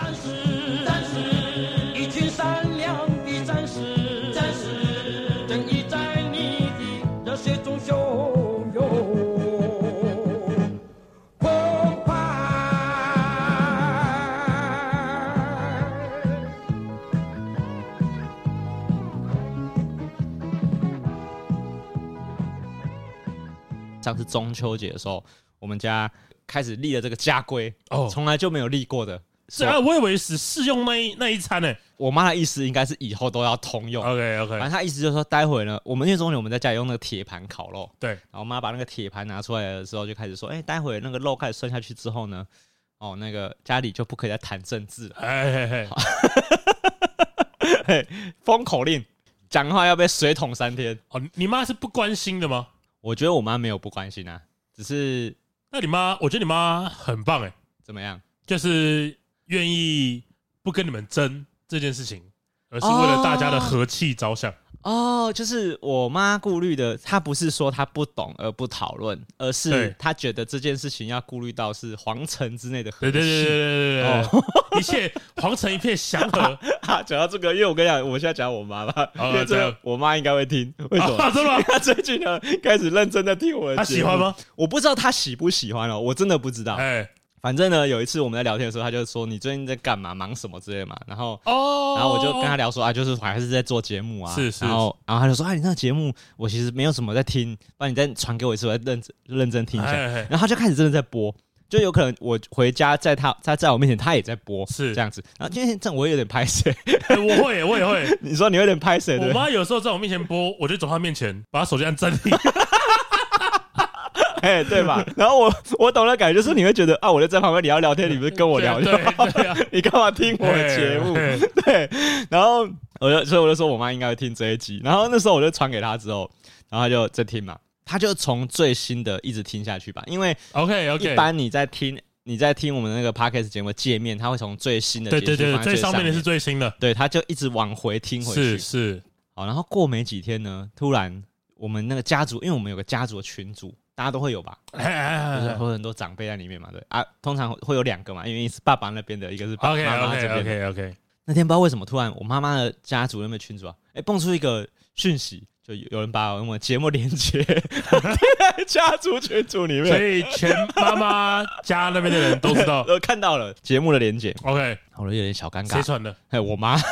战士，战士，一群善良的战士，战士，正义在你的热血中汹涌澎湃。上次中秋节的时候，我们家开始立了这个家规，哦从来就没有立过的。是啊，我以为是试用那一那一餐呢。我妈的意思应该是以后都要通用。OK OK，反正她意思就是说，待会呢，我们因为中午我们在家里用那个铁盘烤肉，对，然后我妈把那个铁盘拿出来的时候，就开始说，哎，待会那个肉开始涮下去之后呢，哦，那个家里就不可以再谈政治了，哎嘿嘿，嘿，封口令，讲话要被水桶三天。哦，你妈是不关心的吗？我觉得我妈没有不关心啊，只是那你妈，我觉得你妈很棒哎，怎么样？就是愿意不跟你们争这件事情，而是为了大家的和气着想。哦，就是我妈顾虑的，她不是说她不懂而不讨论，而是她觉得这件事情要顾虑到是皇城之内的和对对对对气。对对对一切皇城一片祥和。啊，讲到这个，因为我跟你讲，我现在讲我妈嘛，哦因为这我妈应该会听，为什么？啊真的吗？她最近呢开始认真的听我的，她喜欢吗？我不知道她喜不喜欢哦，我真的不知道。哎反正呢，有一次我们在聊天的时候，他就说你最近在干嘛，忙什么之类嘛，然后。哦，然后我就跟他聊说啊，就是我还是在做节目啊，是是然后然后他就说啊，你那个节目我其实没有什么在听，不然你再传给我一次，我再认真认真听一下。然后他就开始真的在播，就有可能我回家在他他在我面前，他也在播，是这样子。然后今天这样我也有点拍谁，哎我会，我也会。你说你有点拍谁？我？妈有时候在我面前播，我就走她面前，把她手机按暂停。哎，对吧？然后我我懂了，感觉就是你会觉得啊，我就在旁边，你要聊天，你不是跟我聊对就好对对啊，你干嘛听我的节目？对，然后我就所以我就说我妈应该会听这一集，然后那时候我就传给她之后，然后她就在听嘛，她就从最新的一直听下去吧，因为 OK OK，一般你在听你在听我们那个 podcast 节目界面，它会从最新的对对对，最上面的是最新的，对，她就一直往回听回去，是是，好，然后过没几天呢，突然我们那个家族，因为我们有个家族的群组，大家都会有吧，就是哎会很多长辈在里面嘛，对啊，通常会有两个嘛，因为一是爸爸那边的，一个是妈妈这边的。OK OK，那天不知道为什么突然我妈妈的家族那边群组啊，哎、蹦出一个讯息，就有有人把我们节目连接在家族群组里面所，以全妈妈家那边的人都知道 都看到了节目的连接，，OK，我有点小尴尬。谁传的哎，我妈，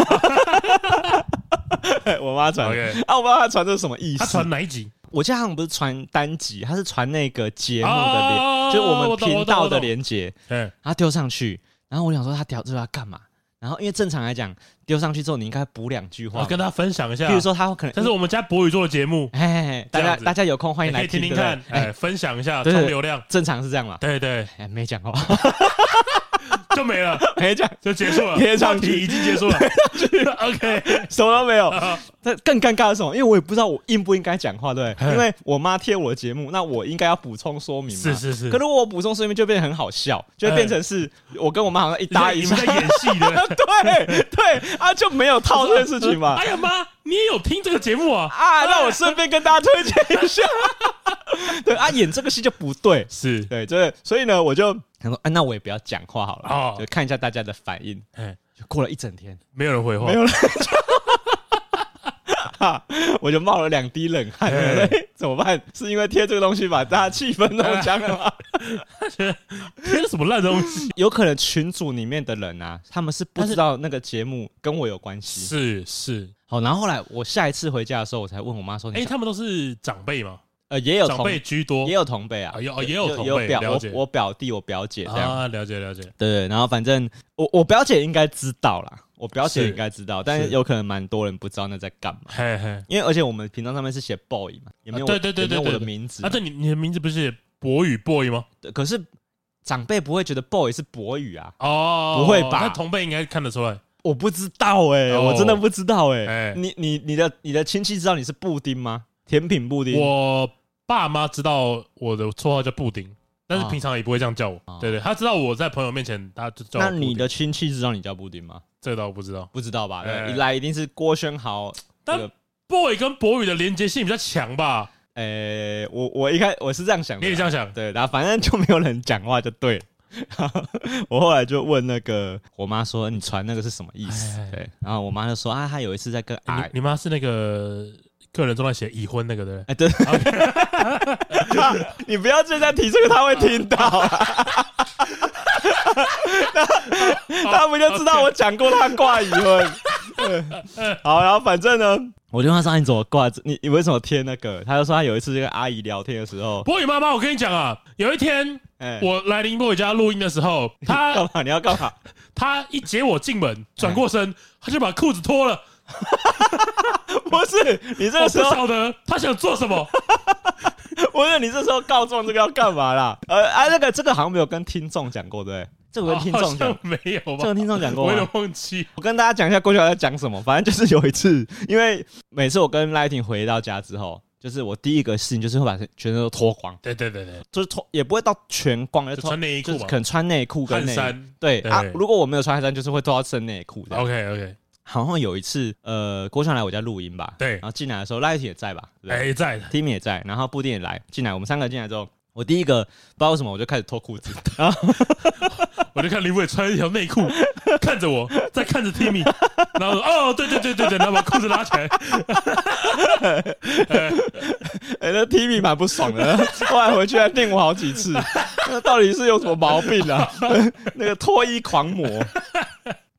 我妈传的。？OK，啊，我不知道她传这是什么意思。他传哪一集？我记得他们不是传单集，他是传那个节目的连，哦就是我们频道的连接，哎，他丢上去，然后我想说他丢这要干嘛？然后因为正常来讲，丢上去之后你应该补两句话，我跟大家分享一下。比如，说他可能，这是我们家博宇做的节目，哎大家大家有空欢迎来听听看，哎，哎，分享一下对对冲流量，正常是这样嘛？对对，哎，没讲话，就没了，没讲，就结束了，贴上去已经结束了，OK，什么都没有。啊这更尴尬的是什么？因为我也不知道我应不应该讲话，对因为我妈贴我的节目，那我应该要补充说明嘛。是是是可，如果我补充说明，就变得很好笑，就会变成是我跟我妈好像一搭一唱在。演戏的。对对啊，就没有套这件事情嘛。哎呀妈，你也有听这个节目啊？啊，那我顺便跟大家推荐一下。对啊，演这个戏就不对。是，对，就是所以呢，我就想说，啊，那我也不要讲话好了，哦就看一下大家的反应。哎，就过了一整天，没有人回话，没有人哈，我就冒了两滴冷汗。怎么办？是因为贴这个东西把大家气氛弄僵了吗？贴了什么烂东西？有可能群组里面的人啊，他们是不知道那个节目跟我有关系。是是，好，然后后来我下一次回家的时候，我才问我妈说：“哎，你他们都是长辈嘛，呃，也有长同辈居多也，有同辈啊，啊有哦也有同辈表我我表弟我表姐这样，啊，了解了解，对对。然后反正我我表姐应该知道啦，我表姐是应该知道，但是是有可能蛮多人不知道那在干嘛，嘿嘿，因为而且我们频道上面是写 boy 嘛，也没有对对对也没有我的名字啊，对，你你的名字不是博宇 boy 吗？对可是长辈不会觉得 boy 是博宇啊，哦，不会吧那同辈应该看得出来，我不知道哎、哦我真的不知道哎、哎你你你的你的亲戚知道你是布丁吗？甜品布丁，我爸妈知道我的绰号叫布丁，但是哦平常也不会这样叫我。对对，他知道我在朋友面前，他就叫我布丁。那你的亲戚知道你叫布丁吗？这个倒不知道。不知道吧？一来一定是郭轩豪。但这个 boy 跟博宇的连接性比较强吧？诶、我我一开我是这样想你也这样想？对，然后反正就没有人讲话就对了。我后来就问那个我妈说：“你传那个是什么意思？”哎对，然后我妈就说：“啊，她有一次在跟阿你你妈是那个个人状态写已婚那个对不对？哎对，你不要现在提这个，他会听到啊。他们就知道我讲过他挂已婚。好，然后反正呢，我就问他说：“你怎么挂？你你为什么贴那个？”他就说他有一次跟阿姨聊天的时候，波宇妈妈，我跟你讲啊，有一天。欸、我来林波伟家录音的时候，他干嘛？你要干嘛？他一接我进门，转过身，他就把裤子脱了。不是你这个时候晓得他想做什么？不是你这时候告状这个要干嘛啦？呃，啊，那个这个好像没有跟听众讲过，对？这个跟听众讲没有吧？这个听众讲过，我有点忘记。我跟大家讲一下过去我在讲什么。反正就是有一次，因为每次我跟赖婷回到家之后。就是我第一个事情就是会把全身都脱光，对对对对，就是脱也不会到全光，就穿内衣裤，可能穿内裤跟内衫，对啊。如果我没有穿汗衫，就是会脱到剩内裤。OK OK。好像有一次，呃，郭强来我家录音吧，对，然后进来的时候，赖 t 也在吧？哎，在，Timmy 也在，然后布丁也来进来，我们三个进来之后，我第一个不知道为什么我就开始脱裤子，然后 我就看林伟穿一条内裤，看着我，再看着 Timmy，然后说哦，对对对对对，然后把裤子拉起来。哎、欸，那 Timmy 蛮不爽的，后来回去还电我好几次，那到底是有什么毛病啊？那个脱衣狂魔，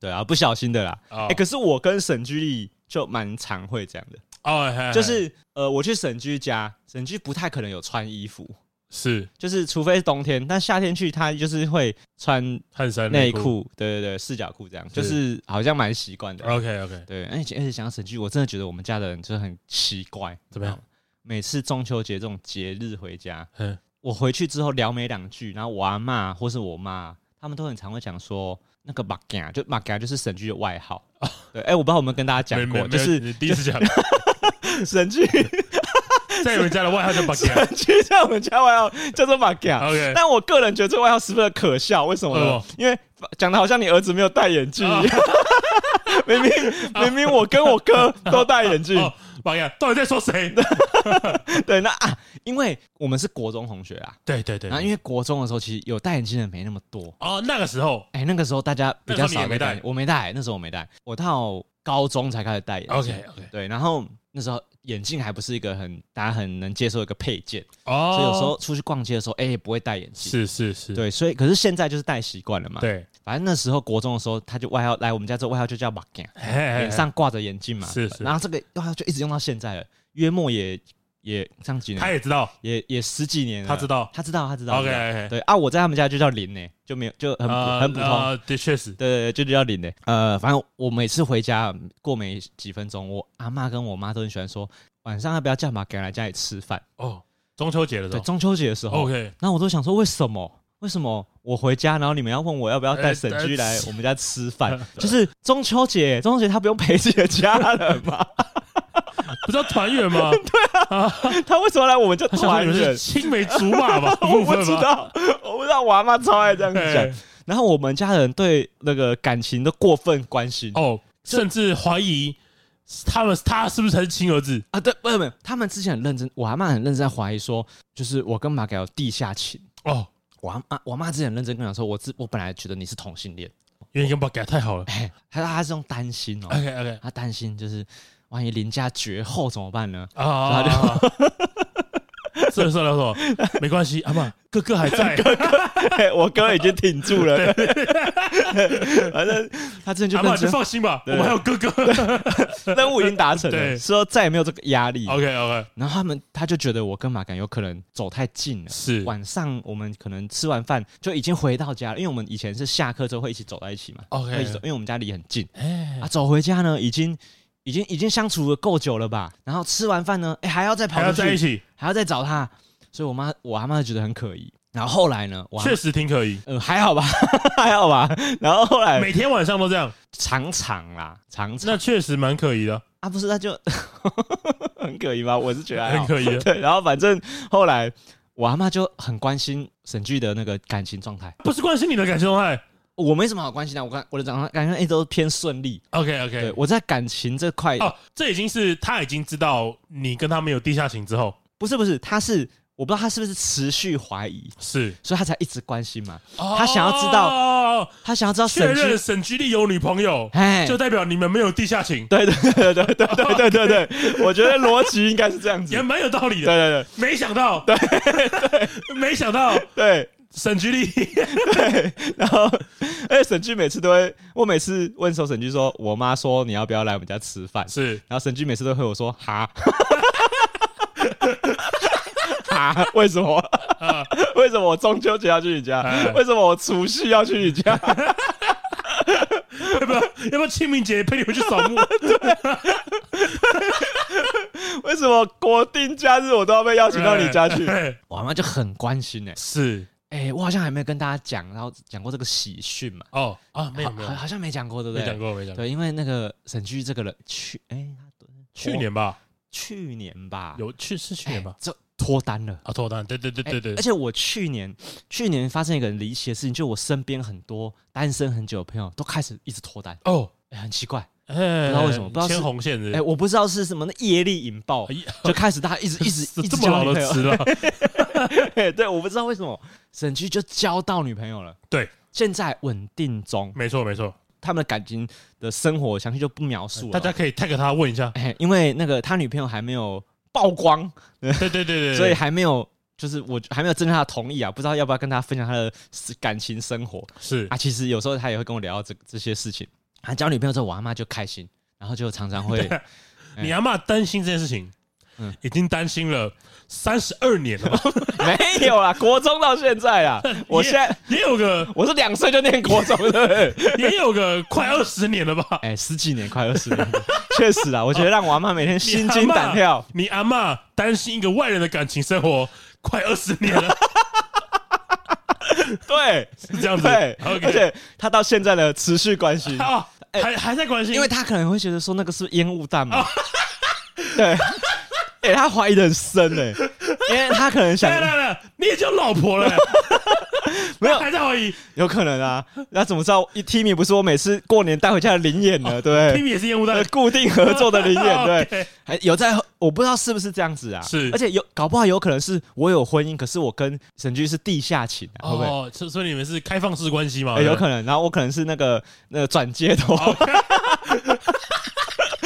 对啊，不小心的啦。哎、oh. 欸，可是我跟沈居丽就蛮常会这样的哦，oh. 就是呃，我去沈居家，沈居不太可能有穿衣服，是，就是除非是冬天，但夏天去他就是会穿汗衫内裤，对对对，四角裤这样，是就是好像蛮习惯的。OK OK，对，而且而且想到沈居，我真的觉得我们家的人就很奇怪，怎么样？每次中秋节这种节日回家，我回去之后聊没两句，然后我阿嬷或是我妈，他们都很常会讲说那个马甲，就马甲就是神剧的外号。对，哎，我不知道有没有跟大家讲过，就是你第一次讲 神剧 在我们家的外号叫 马甲，沈居在我们家外号叫做马甲。OK，但我个人觉得这个外号十分的可笑，为什么呢？因为讲的好像你儿子没有戴眼镜一样，明明明明我跟我哥都戴眼镜。马甲到底在说谁？对，那啊，因为我们是国中同学啊，对对对。然后因为国中的时候，其实有戴眼镜的没那么多哦。那个时候，哎，那个时候大家比较少没戴，我没戴，那时候我没戴，我到高中才开始戴眼镜。OK OK，对，然后那时候眼镜还不是一个很大家很能接受的一个配件哦，所以有时候出去逛街的时候，哎，不会戴眼镜。是是是，对，所以可是现在就是戴习惯了嘛。对，反正那时候国中的时候，他就外号来我们家之后，外号就叫马甲，脸上挂着眼镜嘛。是是，然后这个外号就一直用到现在了。约莫也也上几年，他也知道，也也十几年了。他知道，他知道，他知道。OK，对啊，我在他们家就叫林呢，就没有就很很普通。的，确是，对对，就叫林呢。呃，反正我每次回家过没几分钟，我阿妈跟我妈都很喜欢说，晚上要不要叫马给来家里吃饭？哦，中秋节的时候，对，中秋节的时候。OK，那我都想说，为什么？为什么我回家，然后你们要问我要不要带沈居来我们家吃饭？就是中秋节，中秋节他不用陪自己的家人吗？不是要团圆吗？对啊，他为什么来我们家团圆？青梅竹马吧？我不知道，我不知道。我阿妈超爱这样讲。然后我们家人对那个感情都过分关心哦，甚至怀疑他们他是不是才是亲儿子啊？对，不不，他们之前很认真，我阿妈很认真在怀疑说，就是我跟马改有地下情哦。我阿妈，我妈之前很认真跟我说，我自我本来觉得你是同性恋，因为你跟马改太好了。哎他说他是用担心哦，OK OK，他担心就是。万一林家绝后怎么办呢？啊，算了 算了，说没关系，阿妈哥哥还在，哥哥，我哥已经挺住了。反正他之前就阿放心吧，我们还有哥哥，任务已经达成了，说再也没有这个压力。OK OK，然后他们他就觉得我跟马感有可能走太近了，是。晚上我们可能吃完饭就已经回到家了，因为我们以前是下课之后会一起走在一起嘛，OK，因为我们家离很近，啊，走回家呢已经。已经已经相处了够久了吧？然后吃完饭呢，哎，还要再跑还要在一起，还要再找他，所以我妈我阿妈觉得很可疑。然后后来呢，确实挺可疑，呃，还好吧，还好吧。然后后来每天晚上都这样，常常啦，常常。那确实蛮可疑的啊，不是？那就 很可疑吗？我是觉得很可疑。对，然后反正后来我阿妈就很关心沈剧的那个感情状态，不是关心你的感情状态。我没什么好关系的，我感我的长感觉一直都偏顺利。OK OK，我在感情这块哦，这已经是他已经知道你跟他没有地下情之后，不是不是，他是我不知道他是不是持续怀疑，是，所以他才一直关心嘛。哦、他想要知道，他想要知道确认沈沈居丽有女朋友，哎，就代表你们没有地下情。对对对对对对 对对对，我觉得逻辑应该是这样子，也蛮有道理的。对对对，没想到，对对，没想到，对。沈居力，对，然后，而且沈居每次都会，我每次问时候，沈居说，我妈说你要不要来我们家吃饭？是，然后沈居每次都会我说，哈，哈，为什么？啊、为什么我中秋节要去你家？啊、为什么我除夕要去你家？要不要？要不要清明节陪你回去扫墓？对，为什么国定假日我都要被邀请到你家去？我妈就很关心哎、欸，是。哎、欸，我好像还没有跟大家讲，然后讲过这个喜讯嘛？哦啊，没有没有，好像没讲过，对不对？没讲过，没讲过。对，因为那个沈居这个人，去哎，他去年吧，去年吧，有去是去年吧？这脱单了啊，脱单，对对对对对。而且我去年去年发生一个很离奇的事情，就我身边很多单身很久的朋友都开始一直脱单哦，哎，很奇怪，不知道为什么，不知道牵红线哎，我不知道是什么那业力引爆，就开始大家一直一直 一直这么老的词了，对，我不知道为什么。沈居就交到女朋友了，对，现在稳定中，没错没错，他们的感情的生活详细就不描述了，大家可以 tag 他问一下，哎，因为那个他女朋友还没有曝光，对对对对，所以还没有，就是我还没有征得他的同意啊，不知道要不要跟他分享他的感情生活，是。啊，其实有时候他也会跟我聊到这这些事情，他交女朋友之后，我阿妈就开心，然后就常常会，你阿妈担心这件事情，嗯，已经担心了。三十二年了吗？没有啦，国中到现在啊，我现在也，有个，我是两岁就念国中的，也有个快二十年了吧？哎、欸，十几年，快二十年，确实啊，我觉得让我阿妈每天心惊胆跳。你阿妈担心一个外人的感情生活快二十年了，对，是这样子，对，okay、而且他到现在的持续关心，还还在关心，因为他可能会觉得说那个是烟雾弹嘛，对。哎、欸，他怀疑的很深哎、欸，因为他可能想，来来来，你也叫老婆了、欸，没有还在怀疑，有可能啊？那怎么知道？一 Timmy 不是我每次过年带回家的灵眼呢？对，Timmy 也是烟雾弹，固定合作的灵眼，对，还有在，我不知道是不是这样子啊？是，而且有搞不好有可能是我有婚姻，可是我跟沈居是地下情、啊，会不会？哦，所以你们是开放式关系吗？欸、有可能，然后我可能是那个那个转接头。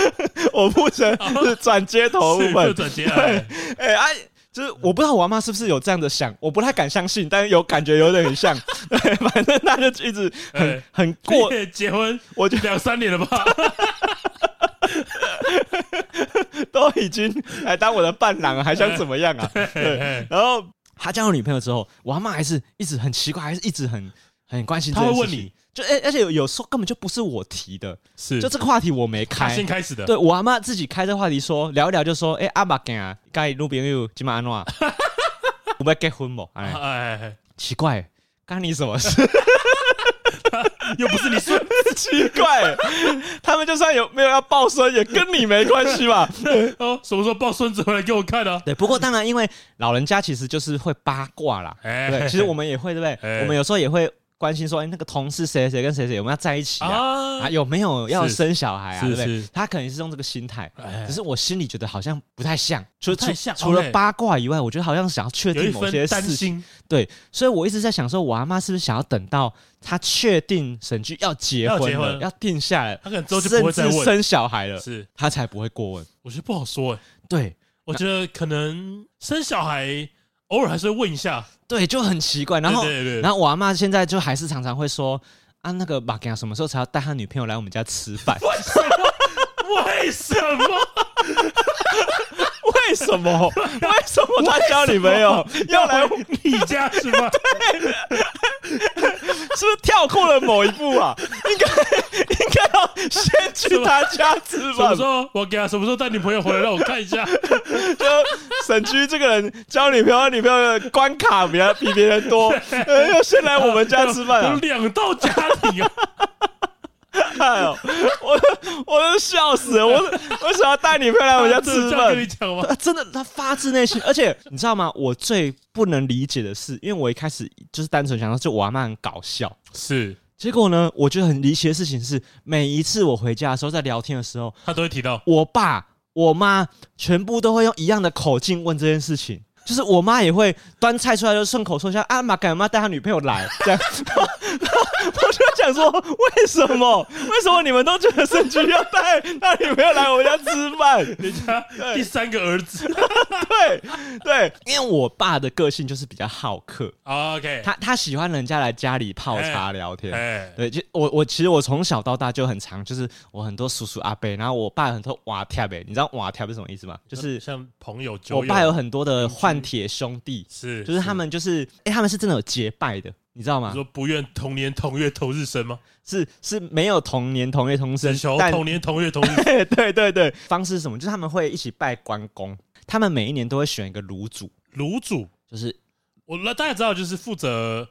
我不成是转接头部分，转接哎哎哎，就是我不知道我阿妈是不是有这样的想，我不太敢相信，但是有感觉有点很像。对，反正她就一直很、欸、很过结婚，我就两三年了吧，都已经来当我的伴郎了，还想怎么样啊？对，然后他交了女朋友之后，我阿妈还是一直很奇怪，还是一直很很关心。他会问你。就而而且有有时候根本就不是我提的，是就这个话题我没开，先开始的。对我阿妈自己开这个话题说聊一聊，就说哎阿爸干啊，该路边又今晚安诺，我们要结婚不？哎哎，奇怪，干你什么事？又不是你说 奇怪，他们就算有没有要抱孙，也跟你没关系吧？哦，什么时候抱孙子回来给我看呢？对，不过当然，因为老人家其实就是会八卦啦。对，其实我们也会，对不对？我们有时候也会。关心说，哎，那个同事谁谁跟谁谁有没有要在一起啊？啊，啊有没有要生小孩啊？对不对？他可能是用这个心态，只是我心里觉得好像不太像，就除除了八卦以外，我觉得好像想要确定某些事情。对，所以我一直在想说，我阿妈是不是想要等到她确定沈剧要结婚了，要定下来，她可能之后就不会再问生小孩了，是他才不会过问。我觉得不好说，哎，对，我觉得可能生小孩。偶尔还是会问一下，对，就很奇怪。然后，对对对，然后我阿妈现在就还是常常会说啊，那个马哥什么时候才要带他女朋友来我们家吃饭？为什么？为什么？为什么？为什么他交女朋友要来你家吃饭？对，是不是跳过了某一步啊？应该应该要先去他家吃饭。什么时候我给他？什么时候带女朋友回来让我看一下？就沈居这个人交女朋友，女朋友的关卡比较比别人多，要先来我们家吃饭啊！有两道家庭啊！哎呦，我我都笑死了！我为什么要带女朋友来我们家吃饭？跟你讲吗？真的，他发自内心，而且你知道吗？我最不能理解的是，因为我一开始就是单纯想到，就我阿妈很搞笑，是。结果呢，我觉得很离奇的事情是，每一次我回家的时候，在聊天的时候，他都会提到我爸、我妈，全部都会用一样的口径问这件事情。就是我妈也会端菜出来就顺口说一下啊，马干妈带他女朋友来。这样，我就想说为什么？为什么你们都觉得沈居要带他女朋友来我们家吃饭？人家第三个儿子，对对，因为我爸的个性就是比较好客，OK，他他喜欢人家来家里泡茶聊天，哎，对，就我我其实我从小到大就很常，就是我很多叔叔阿伯，然后我爸有很多瓦贴呗，你知道瓦贴是什么意思吗？就是像朋友，友，我爸有很多的换铁兄弟，是，就是他们就是，哎、欸，他们是真的有结拜的，你知道吗？你说不愿同年同月同日生吗？是是没有同年同月同生，求同年同月同日生。对对对，方式是什么？就是他们会一起拜关公，他们每一年都会选一个炉主，炉主就是我那大家知道，就是负责。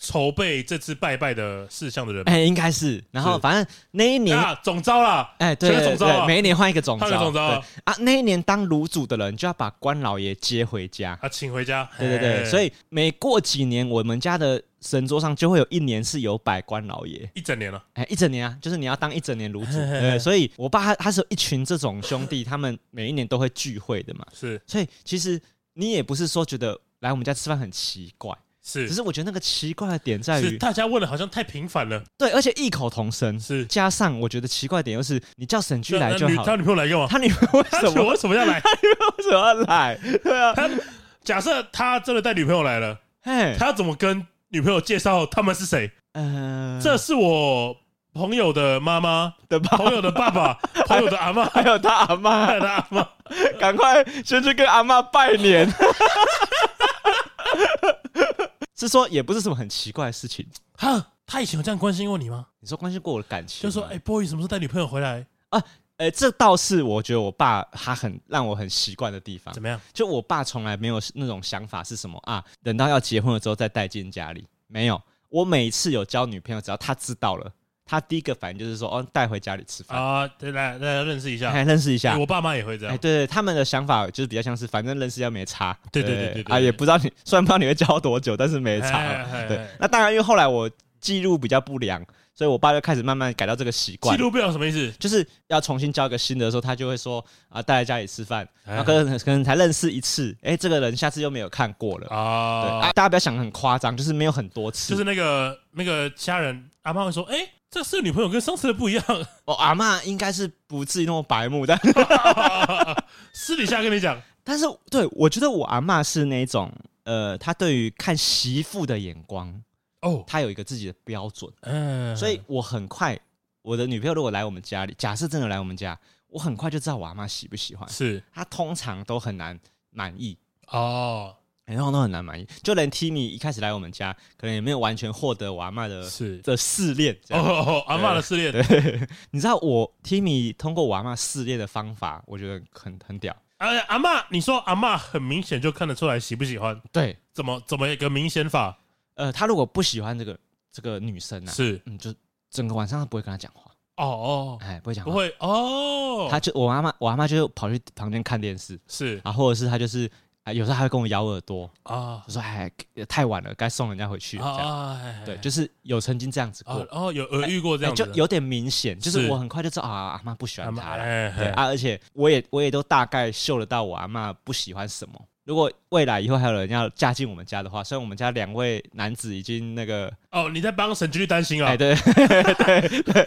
筹备这次拜拜的事项的人，哎，应该是。然后反正那一年总招啦，哎，对，总招，每一年换一个总招。总招啊，那一年当炉主的人就要把关老爷接回家，啊，请回家。对对对，所以每过几年，我们家的神桌上就会有一年是有摆关老爷，一整年了。哎，一整年啊，就是你要当一整年炉主。对，所以我爸他他是有一群这种兄弟，他们每一年都会聚会的嘛。是，所以其实你也不是说觉得来我们家吃饭很奇怪。是，只是我觉得那个奇怪的点在于，大家问的好像太频繁了。对，而且异口同声。是，加上我觉得奇怪点又是，你叫沈居来就好。他女朋友来干嘛？他女朋友为什么为什么要来？他女朋友为什么要来？对啊，他假设他真的带女朋友来了，嘿，他要怎么跟女朋友介绍他们是谁？嗯，这是我朋友的妈妈的朋友的爸爸，朋友的 阿妈，还有他阿妈，还有他阿妈，赶快先去跟阿妈拜年。是说也不是什么很奇怪的事情，哈，他以前有这样关心过你吗？你说关心过我的感情，就说哎，boy 什么时候带女朋友回来啊？哎，这倒是我觉得我爸他很让我很习惯的地方。怎么样？就我爸从来没有那种想法是什么啊？等到要结婚了之后再带进家里，没有。我每次有交女朋友，只要他知道了。他第一个反应就是说：“哦，带回家里吃饭啊，对，来来认识一下，来认识一下。”我爸妈也会这样。哎，对对，他们的想法就是比较像是，反正认识要没差。对对对对啊，也不知道你，虽然不知道你会教多久，但是没差。对，那当然，因为后来我记录比较不良，所以我爸就开始慢慢改掉这个习惯。记录不良什么意思？就是要重新教一个新的的时候，他就会说：“啊，带来家里吃饭。”然后可能可能才认识一次，哎，这个人下次又没有看过了啊。大家不要想很夸张，就是没有很多次。就是那个那个家人阿妈会说：“哎。”这是女朋友跟上次的不一样。我、哦、阿嬷应该是不至于那么白目，但 私底下跟你讲。但是对我觉得我阿嬷是那种，呃，她对于看媳妇的眼光哦，她有一个自己的标准。嗯，所以我很快，我的女朋友如果来我们家里，假设真的来我们家，我很快就知道我阿嬷喜不喜欢。是，她通常都很难满意哦。然后都很难满意，就连 Timmy 一开始来我们家，可能也没有完全获得我阿嬷的是的试炼。哦，阿嬷的试炼。对，你知道我 Timmy 通过我阿嬷试炼的方法，我觉得很很屌。哎，阿嬷，你说阿嬷很明显就看得出来喜不喜欢？对，怎么怎么一个明显法？呃，他如果不喜欢这个这个女生啊，是，嗯，就整个晚上他不会跟他讲话。哦哦，哎，不会讲话，不会哦。他就我阿嬷，我阿嬷就跑去旁边看电视，是啊，或者是他就是。啊，有时候还会跟我咬耳朵啊，我说哎，太晚了，该送人家回去了。这样，对，就是有曾经这样子过，哦，有耳遇过这样，就有点明显，就是我很快就知道啊，阿妈不喜欢他了，对啊，而且我也我也都大概嗅得到我阿妈不喜欢什么。如果未来以后还有人要嫁进我们家的话，虽然我们家两位男子已经那个哦，你在帮沈居担心啊？哎，对 对对，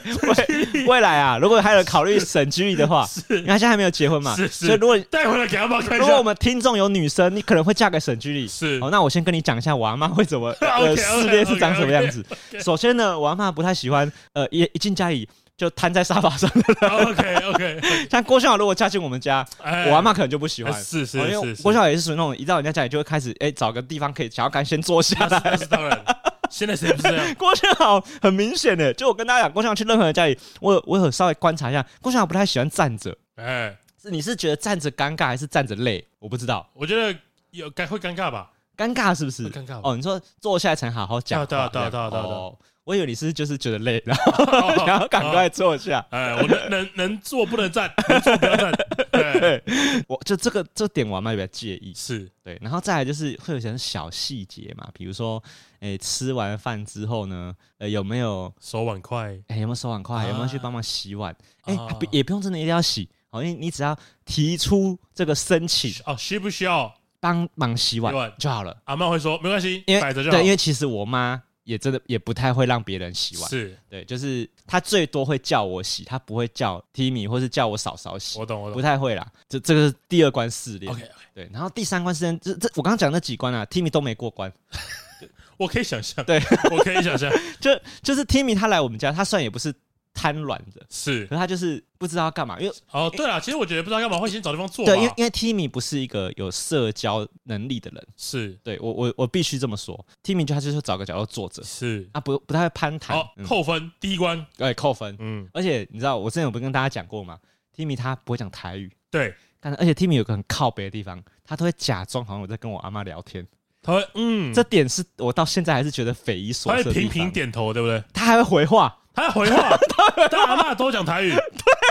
未未来啊，如果还有考虑沈居的话，是，因为他现在还没有结婚嘛，是是。所以如果带回来给阿妈看一下，如果我们听众有女生，你可能会嫁给沈居，是。哦，那我先跟你讲一下我阿妈会怎么呃 试炼是长什么样子。首先呢，我阿妈不太喜欢呃一一进家里。就瘫在沙发上的。OK OK，像郭笑如果嫁进我们家，我阿妈可能就不喜欢。是是是，郭笑也是属于那种一到人家家里就会开始哎找个地方可以想要赶先坐下来。那是当然，现在谁不是这样？郭笑很明显的，就我跟大家讲，郭笑去任何人家里，我我有稍微观察一下，郭笑不太喜欢站着。哎，是你是觉得站着尴尬还是站着累？我不知道，我觉得有该会尴尬吧？尴尬是不是？尴尬哦，你说坐下来才好好讲。对对对对对。我以为你是就是觉得累，然后 然后赶快坐下。哎，我能能能坐不能站，能坐不要站。对，我就这个这点我妈比较介意。是对，然后再来就是会有些小细节嘛，比如说，哎，吃完饭之后呢，呃，有没有收碗筷？哎，有没有收碗筷？有没有去帮忙洗碗？哎，不也不用真的一定要洗，好，因为你只要提出这个申请哦，需不需要帮忙洗碗就好了。阿妈会说没关系，因为。对，因为其实我妈也真的也不太会让别人洗碗。是对，就是他最多会叫我洗，他不会叫 Timmy 或是叫我嫂嫂洗。我懂，我懂，不太会啦。这这个是第二关试炼。OK OK。对，然后第三关试炼，这这我刚刚讲那几关啊，Timmy 都没过关。我可以想象，对，我可以想象，就就是 Timmy 他来我们家，他虽然也不是。贪软的，是，可是他就是不知道要干嘛，因为哦，对了，其实我觉得不知道干嘛会先找地方坐，对，因为因为 Timmy 不是一个有社交能力的人，是。对我我我必须这么说，Timmy 就他就是找个角落坐着，是。啊，不不太会攀谈，好扣分，第一关，对，扣分，嗯，而且你知道我之前有不是跟大家讲过吗？Timmy 他不会讲台语，对，但是而且 Timmy 有个很靠北的地方，他都会假装好像我在跟我阿妈聊天，他会嗯，这点是我到现在还是觉得匪夷所思，他会频频点头，对不对？他还会回话。他回话，他阿嬷都讲台语，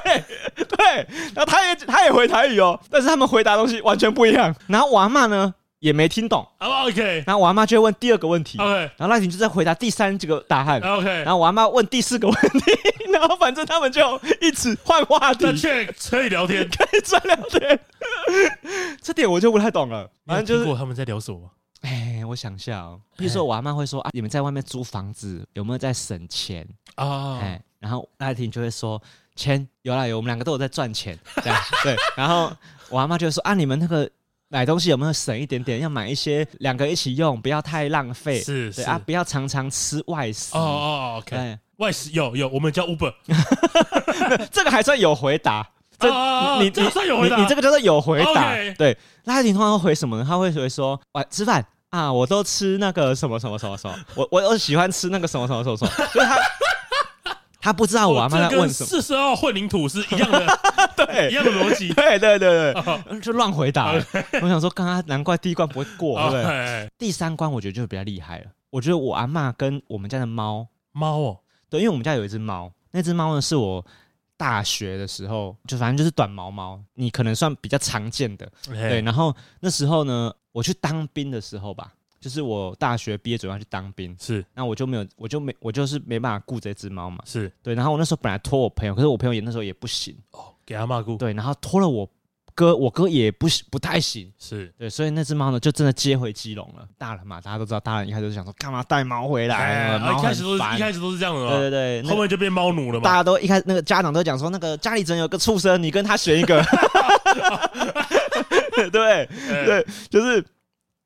对对，然后他也他也回台语哦，但是他们回答东西完全不一样。然后我阿嬷呢也没听懂，OK。然后我阿嬷就会问第二个问题，OK。然后赖廷就在回答第三这个答案，OK。然后我阿嬷问第四个问题，然后反正他们就一直换话题，却可以聊天，可以再聊天。这点我就不太懂了，反正就是他们在聊什么。哎，我想一下哦，比如说我阿妈会说啊，你们在外面租房子有没有在省钱啊？哎，然后赖婷就会说钱有啦有，我们两个都有在赚钱，这样对。然后我阿妈就会说啊，你们那个买东西有没有省一点点？要买一些两个一起用，不要太浪费。是，是啊，不要常常吃外食。哦哦，OK。外食有有，我们叫 Uber，这个还算有回答。这你你算有回答，你这个叫做有回答。对，赖婷通常会回什么呢？他会回说喂吃饭。啊，我都吃那个什么什么什么什么，我我我喜欢吃那个什么什么什么什么，所以他他不知道我阿妈在问什么。四十二混凝土是一样的，对，一样的逻辑，对对对对，就乱回答。我想说，刚刚难怪第一关不会过，对不对？第三关我觉得就比较厉害了。我觉得我阿妈跟我们家的猫猫哦，对，因为我们家有一只猫，那只猫呢是我大学的时候。就反正就是短毛猫，你可能算比较常见的，对。然后那时候呢。我去当兵的时候吧，就是我大学毕业准备要去当兵，是，那我就没有，我就没，我就是没办法顾这只猫嘛，是。对，然后我那时候本来托我朋友，可是我朋友也那时候也不行。哦，给他骂顾，对，然后托了我哥，我哥也不不太行，是。对，所以那只猫呢就真的接回基隆了。大人嘛，大家都知道，大人一开始就想说干嘛带猫回来，猫一开始都是，一开始都是这样的，对对对，后面就变猫奴了嘛，大家都一开始那个家长都讲说，那个家里怎有个畜生，你跟他选一个，对对，就是。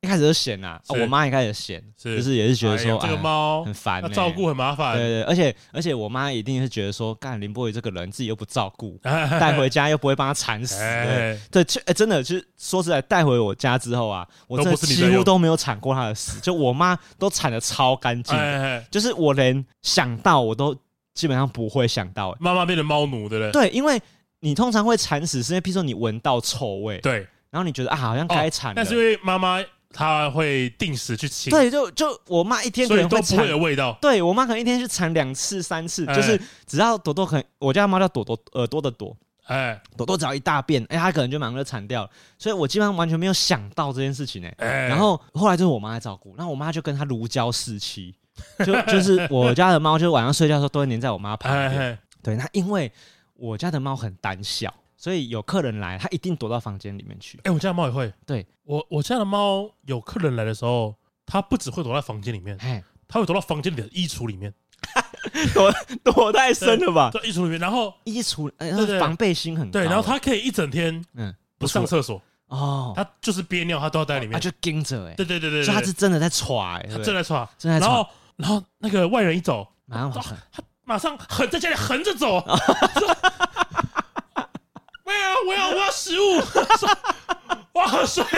一开始就嫌呐，我妈一开始嫌，就是也是觉得说这个猫很烦，照顾很麻烦。对对，而且而且我妈一定是觉得说，干林波宇这个人自己又不照顾，带回家又不会帮他铲屎。对对，哎，真的，其实说实在，带回我家之后啊，我这几乎都没有铲过他的屎，就我妈都铲的超干净，就是我连想到我都基本上不会想到。妈妈变成猫奴，对不对？对，因为你通常会铲屎，是因为譬如说你闻到臭味，对，然后你觉得啊，好像该铲，但是因为妈妈。他会定时去清，对，就就我妈一天可能都不会有味道。对我妈可能一天去铲两次、三次，就是只要朵朵可能，我家猫叫朵朵，耳朵的朵，哎，朵朵只要一大便，哎，它可能就马上就铲掉了。所以我基本上完全没有想到这件事情，哎，然后后来就是我妈在照顾，那我妈就跟她如胶似漆，就 就是我家的猫，就是晚上睡觉的时候都会黏在我妈旁边。对，那因为我家的猫很胆小。所以有客人来，他一定躲到房间里面去。哎，我家的猫也会。对，我我家的猫有客人来的时候，它不只会躲在房间里面，它会躲到房间里的衣橱里面，躲躲太深了吧？在衣橱里面，然后衣橱，哎，防备心很高。对，然后它可以一整天，嗯，不上厕所。哦，它就是憋尿，它都要在里面，它就盯着，哎，对对对对，所以它是真的在踹，它真的在喘，真的在喘。然后然后那个外人一走，马上它马上横在家里横着走。我要我要食物，我要喝水。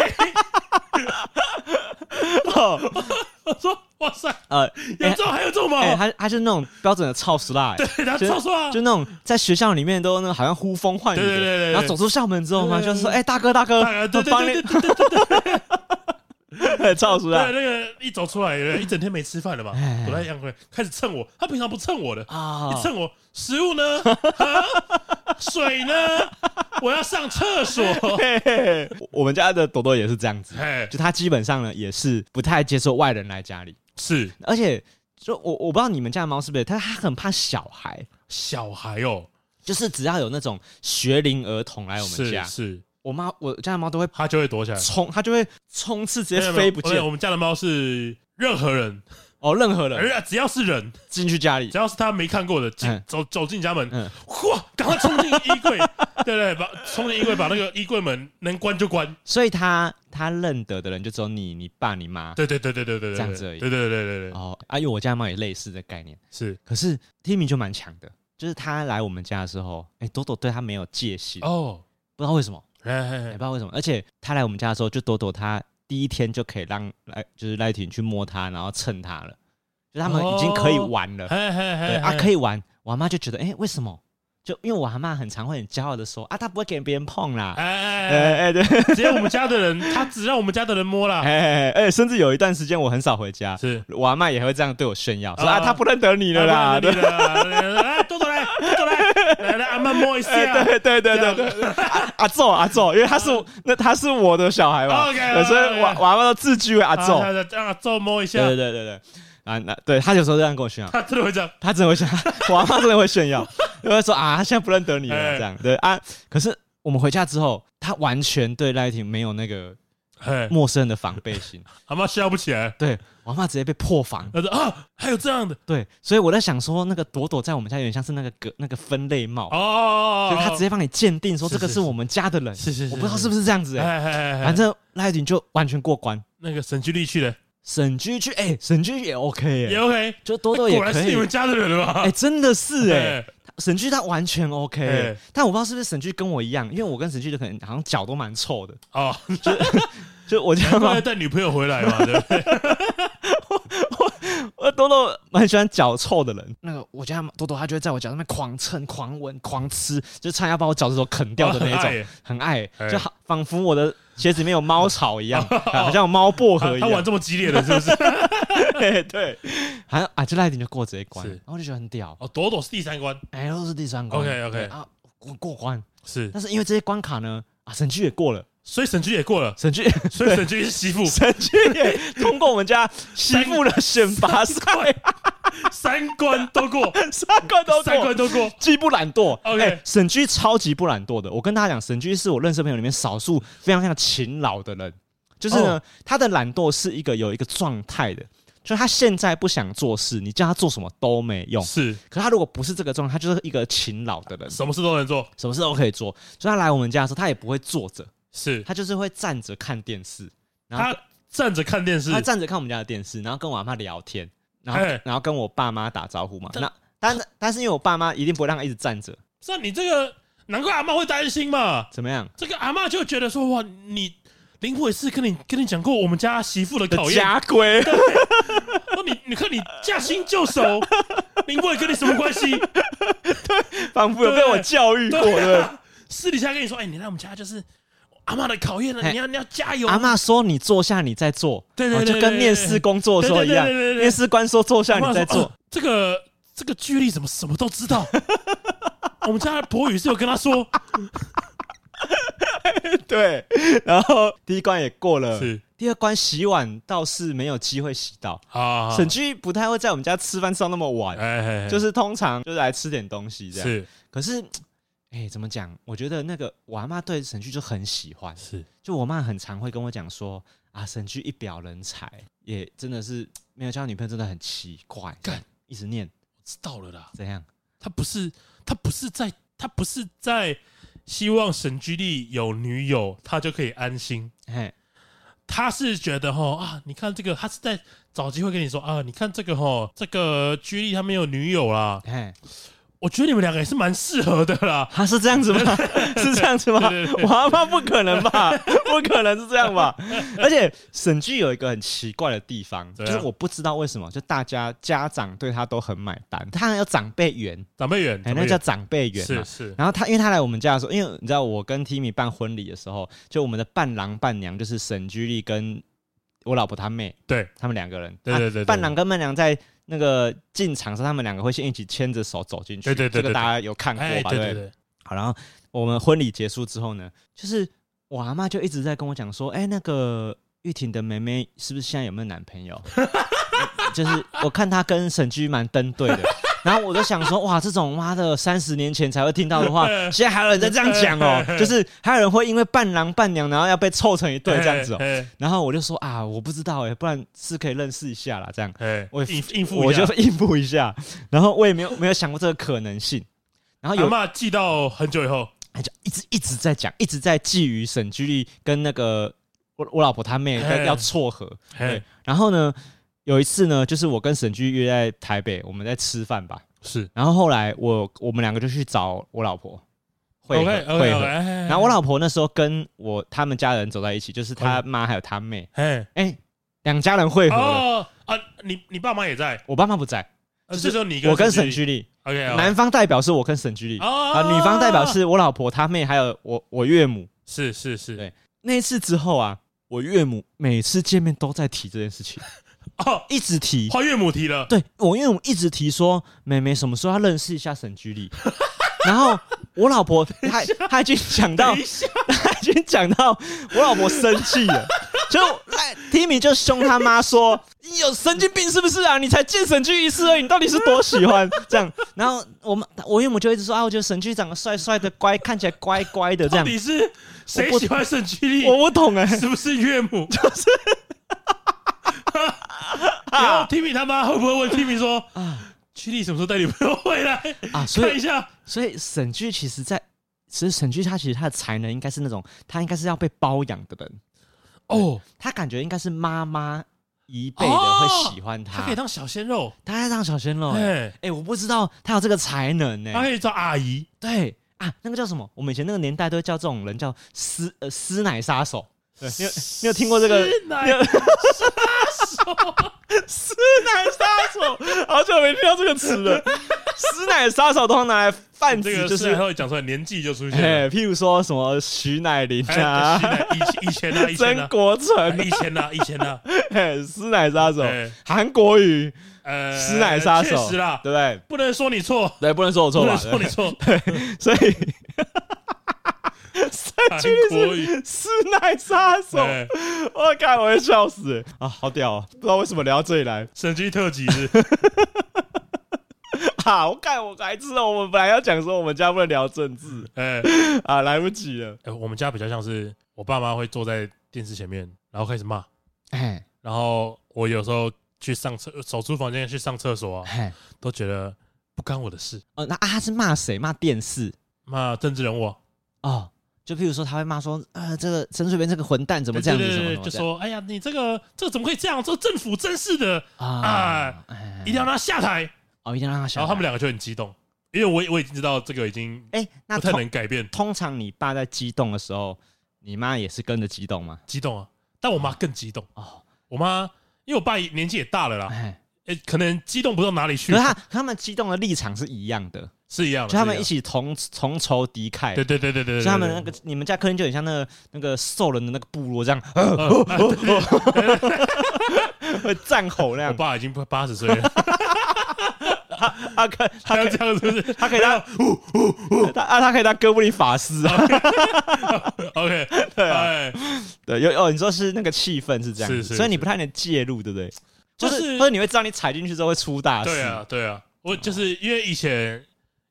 我说哇塞，呃，有这种还有这种吗？他他是那种标准的超时辣，对，他超时辣，就那种在学校里面都那个好像呼风唤雨，对对对，然后走出校门之后嘛，就是说，哎，大哥大哥，我帮你。超时辣，对，那个一走出来，一整天没吃饭了吧？躲在阳台开始蹭我，他平常不蹭我的啊，你蹭我，食物呢？水呢？我要上厕所。我们家的朵朵也是这样子，就他基本上呢也是不太接受外人来家里，是，而且就我我不知道你们家的猫是不是，他他很怕小孩，小孩哦，就是只要有那种学龄儿童来我们家，是。我妈我家的猫都会，它就会躲起来，冲，它就会冲刺，直接飞不见。我们家的猫是任何人。哦，任何人，只要是人进去家里，只要是他没看过的，进走走进家门，嗯，哇，赶快冲进衣柜，对对，把冲进衣柜，把那个衣柜门能关就关。所以他他认得的人就只有你、你爸、你妈。对对对对对对，这样子而已。对对对对对。哦，啊，因为我家猫也类似的概念，是。可是 Timmy 就蛮强的，就是他来我们家的时候，哎，朵朵对他没有戒心哦，不知道为什么，也不知道为什么。而且他来我们家的时候，就朵朵他第一天就可以让赖就是赖婷去摸他，然后蹭他了。就他们已经可以玩了，对啊，可以玩。我妈就觉得，哎，为什么？就因为我阿妈很常会很骄傲的说，啊，他不会给别人碰啦。哎哎哎，对，只有我们家的人，他只让我们家的人摸啦。哎哎哎，甚至有一段时间我很少回家，是我阿妈也会这样对我炫耀，说啊，他不认得你了啦。对来，多多来，多多来，摸一下。对对对对对，阿祖阿祖，因为他是那他是我的小孩嘛，所以我我阿妈都自居为阿祖，让阿祖摸一下。对对对对。啊，那对他有时候这样跟我炫耀，他真的会这样，他真的会炫耀，我妈真的会炫耀，就会说啊，他现在不认得你了，这样。对啊。可是我们回家之后，他完全对赖婷没有那个陌生人的防备心，阿妈笑不起来，对我妈直接被破防，他说啊，还有这样的，对，所以我在想说，那个朵朵在我们家有点像是那个格那个分类帽。哦，就他直接帮你鉴定说这个是我们家的人，是是，我不知道是不是这样子哎，反正赖婷就完全过关，那个沈居立去了。沈居去，哎，沈居也 OK，也 OK，就多多也可以。果然是你们家的人了吧？哎，真的是哎，沈剧他完全 OK，但我不知道是不是沈剧跟我一样，因为我跟沈剧就可能好像脚都蛮臭的。哦，就 就我家嘛，带女朋友回来嘛，对不对？我我多多蛮喜欢脚臭的人，那个我家多多他就会在我脚上面狂蹭、狂闻、狂吃，就差点要把我脚趾头啃掉的那种，很爱，就好仿佛我的。鞋子里面有猫草一样，好像有猫薄荷一样。他玩这么激烈的是不是？对对，好像啊，就赖点就过这一关，然后就觉得很屌。哦，朵朵是第三关，哎，都是第三关。OK OK 啊，过过关是，但是因为这些关卡呢，啊，神剧也过了，所以沈居也过了，沈居，所以沈居是媳妇，沈居也通过我们家媳妇的选拔赛。三关。都过，三关都过，三关都过，既不懒惰。OK，欸、沈居超级不懒惰的。我跟大家讲，沈居是我认识朋友里面少数非常非常勤劳的人。就是呢，哦、他的懒惰是一个有一个状态的，就他现在不想做事，你叫他做什么都没用。是，可他如果不是这个状态，他就是一个勤劳的人，什么事都能做，什么事都可以做。所以他来我们家的时候，他也不会坐着，是他就是会站着看电视。然后他站着看电视，他站着看我们家的电视，然后跟我阿妈聊天。然后，然后跟我爸妈打招呼嘛。那但是但是因为我爸妈一定不会让他一直站着。是啊，你这个难怪阿妈会担心嘛。怎么样？这个阿妈就觉得说哇，你林博也是跟你跟你讲过我们家媳妇的考验。家规。说你你看你驾轻就熟，林博也跟你什么关系？对，仿佛有被我教育过的。私底下跟你说，哎，你来我们家就是。阿妈的考验了，你要你要加油。阿妈说：“你坐下，你再做。”对对对，就跟面试工作的时候一样。面试官说：“坐下，你再做。”这个这个居力怎么什么都知道？我们家博宇是有跟他说。对，然后第一关也过了，是第二关洗碗倒是没有机会洗到。啊，沈居不太会在我们家吃饭吃到那么晚，就是通常就是来吃点东西这样。是，可是。哎，怎么讲？我觉得那个我阿妈对神居就很喜欢，是就我妈很常会跟我讲说啊，神居一表人才，也真的是没有交女朋友真的很奇怪，干一直念，我知道了啦。怎样？他不是他不是在他不是在希望沈居丽有女友，他就可以安心。嘿，他是觉得哈啊，你看这个，他是在找机会跟你说啊，你看这个哈，这个居丽他没有女友啦。嘿。我觉得你们两个也是蛮适合的啦。他是这样子吗？是这样子吗？我阿妈不可能吧？不可能是这样吧？而且沈居有一个很奇怪的地方，就是我不知道为什么，就大家家长对他都很买单。他还有长辈缘，长辈缘，哎，那叫长辈缘嘛。是是。然后他，因为他来我们家的时候，因为你知道，我跟 Timmy 办婚礼的时候，就我们的伴郎伴娘就是沈居丽跟我老婆她妹，对他们两个人。对对对。伴郎跟伴娘在。那个进场是，他们两个会先一起牵着手走进去。对对对，这个大家有看过吧？对对对。好，然后我们婚礼结束之后呢，就是我阿妈就一直在跟我讲说：“哎，那个玉婷的妹妹是不是现在有没有男朋友？” 就是我看她跟沈居蛮登对的。然后我就想说，哇，这种妈的三十年前才会听到的话，现在还有人在这样讲哦，就是还有人会因为伴郎伴娘，然后要被凑成一对这样子哦。然后我就说啊，我不知道哎，不然是可以认识一下啦，这样，我应应付，我就应付一下。然后我也没有没有想过这个可能性。然后有嘛记到很久以后，他就一直一直在讲，一直在觊觎沈居丽跟那个我我老婆她妹要撮合。对，然后呢？有一次呢，就是我跟沈居约在台北，我们在吃饭吧。是，然后后来我我们两个就去找我老婆会合会合。然后我老婆那时候跟我他们家人走在一起，就是他妈还有他妹。哎哎，两家人会合了啊！你你爸妈也在？我爸妈不在。这时候你我跟沈居丽，OK，男方代表是我跟沈居丽啊，女方代表是我老婆他妹还有我我岳母。是是是，对。那一次之后啊，我岳母每次见面都在提这件事情。哦，一直提，换岳母提了。对，我岳母一直提说，妹妹什么时候要认识一下沈居丽。然后我老婆，她她已经讲到，她已经讲到我老婆生气了，就哎，Timmy 就凶他妈说：“你有神经病是不是啊？你才见沈居一次而已，你到底是多喜欢这样？”然后我们我岳母就一直说：“啊，我觉得沈居长得帅帅的，乖，看起来乖乖的这样。”到底是谁喜欢沈居丽？我不懂哎，是不是岳母？就是。然后 Timmy 他妈会不会问 Timmy 说啊，居丽什么时候带女朋友回来啊？看一下，所以沈居其实，在其实沈居他其实他的才能应该是那种，他应该是要被包养的人哦。他感觉应该是妈妈一辈的会喜欢他，他可以当小鲜肉，他可以当小鲜肉。哎哎，我不知道他有这个才能呢。他可以叫阿姨，对啊，那个叫什么？我们以前那个年代都会叫这种人叫师呃师奶杀手。对，你有你有听过这个？师奶杀手，师奶杀手，好久没听到这个词了。师奶杀手通常拿来泛指，就是会讲出来年纪就出现了。譬如说什么徐乃麟啊，以 以前啊，曾国成，以前啊，以前啊，师奶杀手，韩国语，呃，师奶杀手，对不对？不能说你错，对，不能说我错，不能说你错，对，所以。沈居是师奶杀手，我靠，我要笑死啊！好屌啊！不知道为什么聊到这里来，神居特辑是。好，我看我还知道，我们本来要讲说我们家不能聊政治，哎，啊，来不及了。哎，我们家比较像是我爸妈会坐在电视前面，然后开始骂，哎，然后我有时候去上厕，走出房间去上厕所啊，都觉得不干我的事。哦，那啊，他是骂谁？骂电视？骂政治人物？哦。就譬如说，他会骂说：“呃，这个陈水扁这个混蛋怎么这样子？”什么就说：“哎呀，你这个这个怎么可以这样？这个政府真是的啊！一定要让他下台哦，一定要让他下台。”然后他们两个就很激动，因为我我已经知道这个已经哎，不太能改变。通常你爸在激动的时候，你妈也是跟着激动吗？激动啊！但我妈更激动哦。我妈因为我爸年纪也大了啦，哎，可能激动不到哪里去。可他他们激动的立场是一样的。是一样的，就他们一起同同仇敌忾。对对对对对，所以他们那个你们家客厅就很像那个那个兽人的那个部落这样，会战吼那样。我爸已经快八十岁了，他他可他这样是不是？他可以当他啊，他可以当哥布林法师啊。OK，对啊，对有哦，你说是那个气氛是这样，所以你不太能介入，对不对？就是或者你会知道你踩进去之后会出大事。对啊，对啊，我就是因为以前。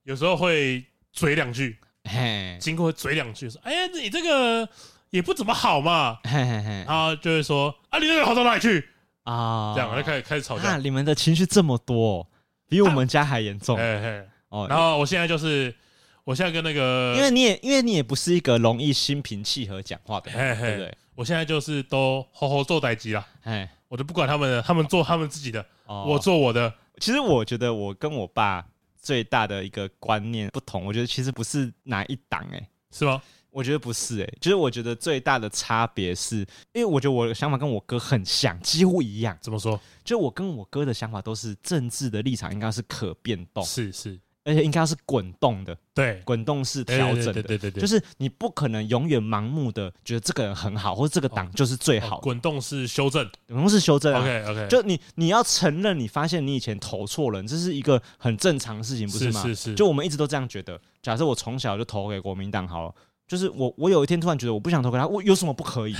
有时候会嘴两句，嘿，经过嘴两句说：“哎呀，你这个也不怎么好嘛。”嘿嘿嘿，然后就会说：“啊，你这个好到哪里去啊？”这样，就开始开始吵架。你们的情绪这么多，比我们家还严重。嘿嘿，哦，然后我现在就是，我现在跟那个，因为你也因为你也不是一个容易心平气和讲话的人，对不对？我现在就是都好好做代机了，哎，我就不管他们的，他们做他们自己的，我做我的。其实我觉得我跟我爸。最大的一个观念不同，我觉得其实不是哪一党，哎，是吗？我觉得不是，哎，就是我觉得最大的差别是，因为我觉得我的想法跟我哥很像，几乎一样。怎么说？就我跟我哥的想法都是政治的立场应该是可变动，是是。而且应该是滚动的，对，滚动式调整的，对对对对，就是你不可能永远盲目的觉得这个人很好，或者这个党就是最好。滚动式修正，滚动式修正。OK OK，就你你要承认你发现你以前投错人，这是一个很正常的事情，不是吗？是是。就我们一直都这样觉得。假设我从小就投给国民党好了，就是我我有一天突然觉得我不想投给他，我有什么不可以？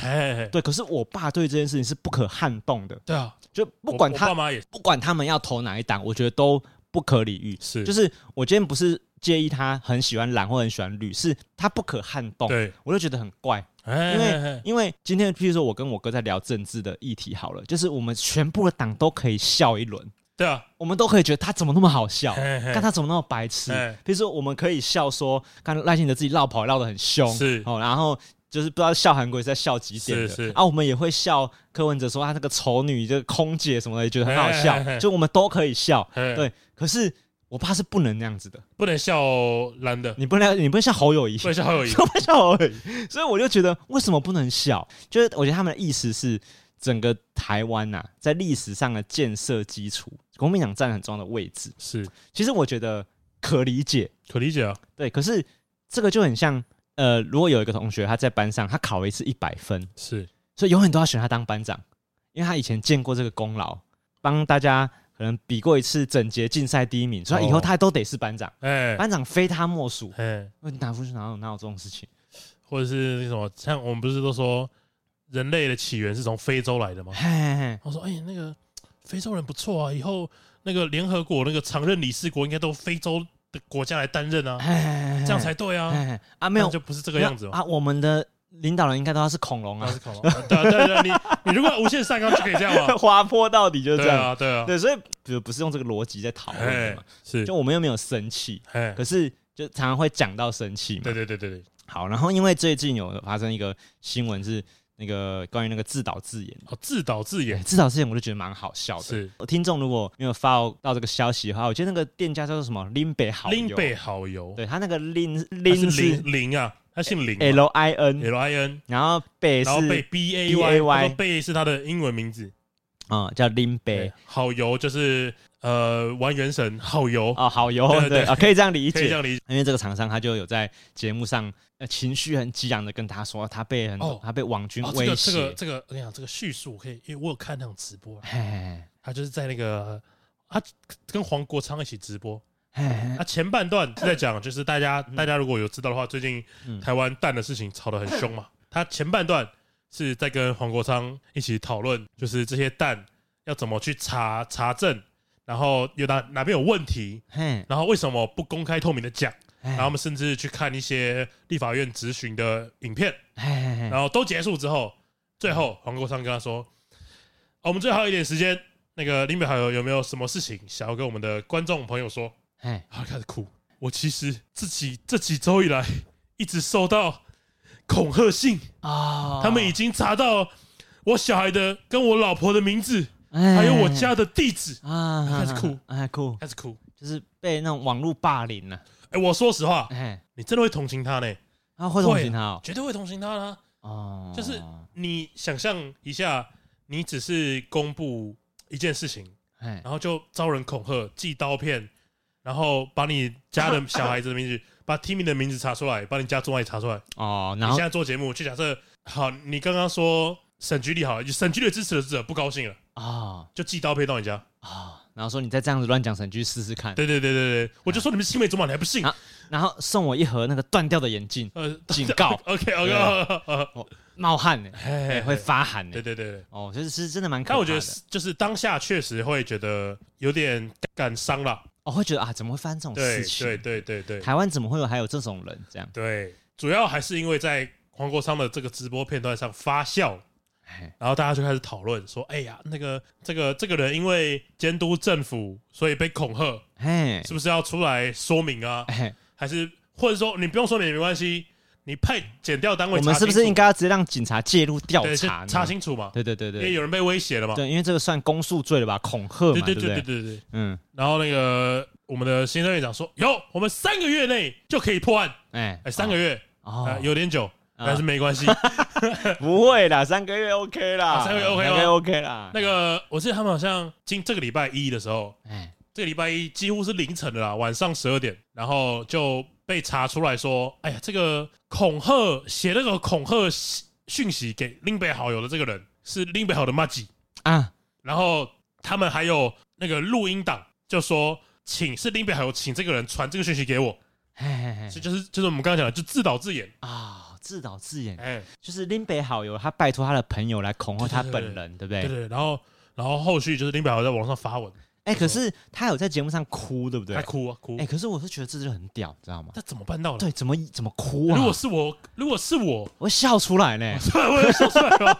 对，可是我爸对这件事情是不可撼动的。对啊，就不管他不管他们要投哪一党，我觉得都。不可理喻。是，就是我今天不是介意他很喜欢蓝或很喜欢绿，是他不可撼动。对，我就觉得很怪。因为因为今天，譬如说我跟我哥在聊政治的议题好了，就是我们全部的党都可以笑一轮。对啊，我们都可以觉得他怎么那么好笑，看他怎么那么白痴。譬如说，我们可以笑说，看赖清德自己落跑落得很凶，是哦，然后就是不知道笑韩国是在笑几点的，啊，我们也会笑柯文哲说他那个丑女这个空姐什么的，也觉得很好笑，就我们都可以笑。对，可是我爸是不能那样子的，不能笑男的，你不能你不能笑侯友谊，不能笑侯友谊，不能笑侯友谊，所以我就觉得为什么不能笑？就是我觉得他们的意思是。整个台湾呐，在历史上的建设基础，国民党占很重要的位置。是，其实我觉得可理解，可理解啊。对，可是这个就很像，呃，如果有一个同学他在班上，他考了一次一百分，是，所以永远都要选他当班长，因为他以前见过这个功劳，帮大家可能比过一次整洁竞赛第一名，所以以后他都得是班长。哎，班长非他莫属。哎，那哪不是哪有哪有这种事情？或者是那什么，像我们不是都说。人类的起源是从非洲来的吗？嘿嘿嘿，我说，哎、欸，那个非洲人不错啊，以后那个联合国那个常任理事国应该都非洲的国家来担任啊，这样才对啊。啊，没有，就不是这个样子啊。我们的领导人应该都要是恐龙啊，是恐龙。对对对，你 你如果无限上纲就可以这样嘛，滑坡到底就是这样。对啊，对啊，对，所以比如不是用这个逻辑在讨论嘛，是，就我们又没有生气，可是就常常会讲到生气嘛。对对对对对。好，然后因为最近有发生一个新闻是。那个关于那个自导自演哦，自导自演，自导自演，我就觉得蛮好笑的。是，听众如果没有 follow 到这个消息的话，我觉得那个店家叫做什么？林北好林北好油，对他那个林林是林林啊，他姓林，L I N L I N，然后北是 B A Y Y，北是他的英文名字。啊，叫林北。好油，就是。呃，玩原神好油啊，好油，对对啊，可以这样理解，可以这样理解。因为这个厂商他就有在节目上，呃，情绪很激昂的跟他说，他被很他被网军威胁。这个这个我跟你讲，这个叙述我可以，因为我有看那种直播，他就是在那个他跟黄国昌一起直播，他前半段是在讲，就是大家大家如果有知道的话，最近台湾蛋的事情吵得很凶嘛，他前半段是在跟黄国昌一起讨论，就是这些蛋要怎么去查查证。然后有哪哪边有问题，然后为什么不公开透明的讲？然后我们甚至去看一些立法院质询的影片，然后都结束之后，最后黄国昌跟他说：“我们最后一点时间，那个林北好友有没有什么事情想要跟我们的观众朋友说？”他开始哭。我其实自己这几周以来一直收到恐吓信啊，他们已经查到我小孩的跟我老婆的名字。还有我家的地址啊，开始哭，开哭，开始哭，就是被那种网络霸凌了。哎，我说实话，你真的会同情他呢？啊，会同情他，绝对会同情他啦。哦，就是你想象一下，你只是公布一件事情，然后就遭人恐吓，寄刀片，然后把你家的小孩子的名字，把 Timmy 的名字查出来，把你家住哪里查出来。哦，然后你现在做节目，就假设好，你刚刚说沈局里好，沈局里支持的者不高兴了。啊、哦，就寄刀片到你家啊、哦，然后说你再这样子乱讲神句试试看。对对对对对，我就说你们青梅竹马，你还不信？然后送我一盒那个断掉的眼镜，呃，警告。OK OK，冒汗呢，会发寒呢。对对对，哦，就是是真的蛮。但我觉得就是当下确实会觉得有点感伤了。我会觉得啊，怎么会发生这种事情？对对对对，台湾怎么会有还有这种人这样？对，主要还是因为在黄国昌的这个直播片段上发酵。然后大家就开始讨论说：“哎呀，那个这个这个人因为监督政府，所以被恐吓，是不是要出来说明啊？还是或者说你不用说明也没关系，你派检调单位，我们是不是应该要直接让警察介入调查，查清楚嘛？对对对对，因为有人被威胁了嘛？对，因为这个算公诉罪了吧？恐吓嘛？对对对对对对，嗯。然后那个我们的行政院长说：有，我们三个月内就可以破案。哎哎，三个月啊，有点久。”但是没关系，不会啦，三个月 OK 啦，三个月 OK 吗？OK 啦。那个我记得他们好像今这个礼拜一的时候，哎，这个礼拜一几乎是凌晨的啦，晚上十二点，然后就被查出来说，哎呀，这个恐吓写那个恐吓讯息给林北好友的这个人是林北好的麻吉。啊，然后他们还有那个录音档，就说请是林北好友请这个人传这个讯息给我，嘿嘿嘿，这就是就是我们刚刚讲的，就自导自演。啊。自导自演，哎，就是林北好友，他拜托他的朋友来恐吓他本人，对不对？对对。然后，然后后续就是林北好友在网上发文，哎，可是他有在节目上哭，对不对？他哭啊哭。哎，可是我是觉得这就很屌，知道吗？他怎么办到的？对，怎么怎么哭啊？如果是我，如果是我，我笑出来呢。我也笑出来了。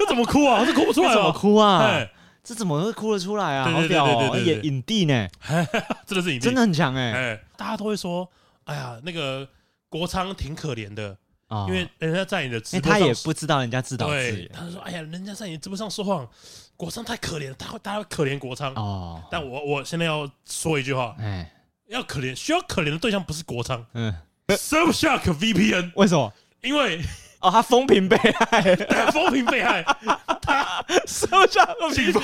这怎么哭啊？这哭不出来，怎么哭啊？这怎么会哭得出来啊？好屌哦！演影帝呢，真的是影帝，真的很强哎。大家都会说，哎呀，那个国昌挺可怜的。啊，因为人家在你的直播上，他也不知道人家自导自演。他就说：“哎呀，人家在你直播上说谎，国昌太可怜了，他会大家会可怜国昌。”哦，但我我现在要说一句话，哎，要可怜需要可怜的对象不是国昌，嗯，Surfshark VPN，为什么？因为哦，他风评被害，风评被害，他 Surfshark 警方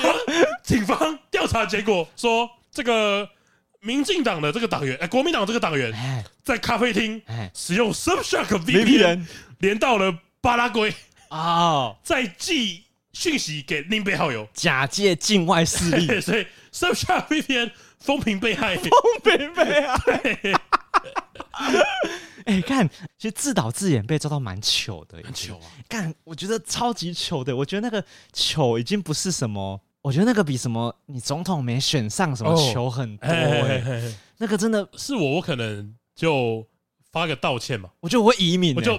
警方调查结果说这个。民进党的这个党员，哎，国民党这个党员，在咖啡厅使用 Surfshark VPN 连到了巴拉圭。啊，再寄讯息给林北好友，假借境外势力，所以 Surfshark VPN 风评被害，风评被害。哎，看，其实自导自演被抓到蛮糗的，很糗啊！干，我觉得超级糗的，我觉得那个糗已经不是什么。我觉得那个比什么你总统没选上什么糗很多，那个真的是我，我可能就发个道歉嘛。我觉得我会移民，我就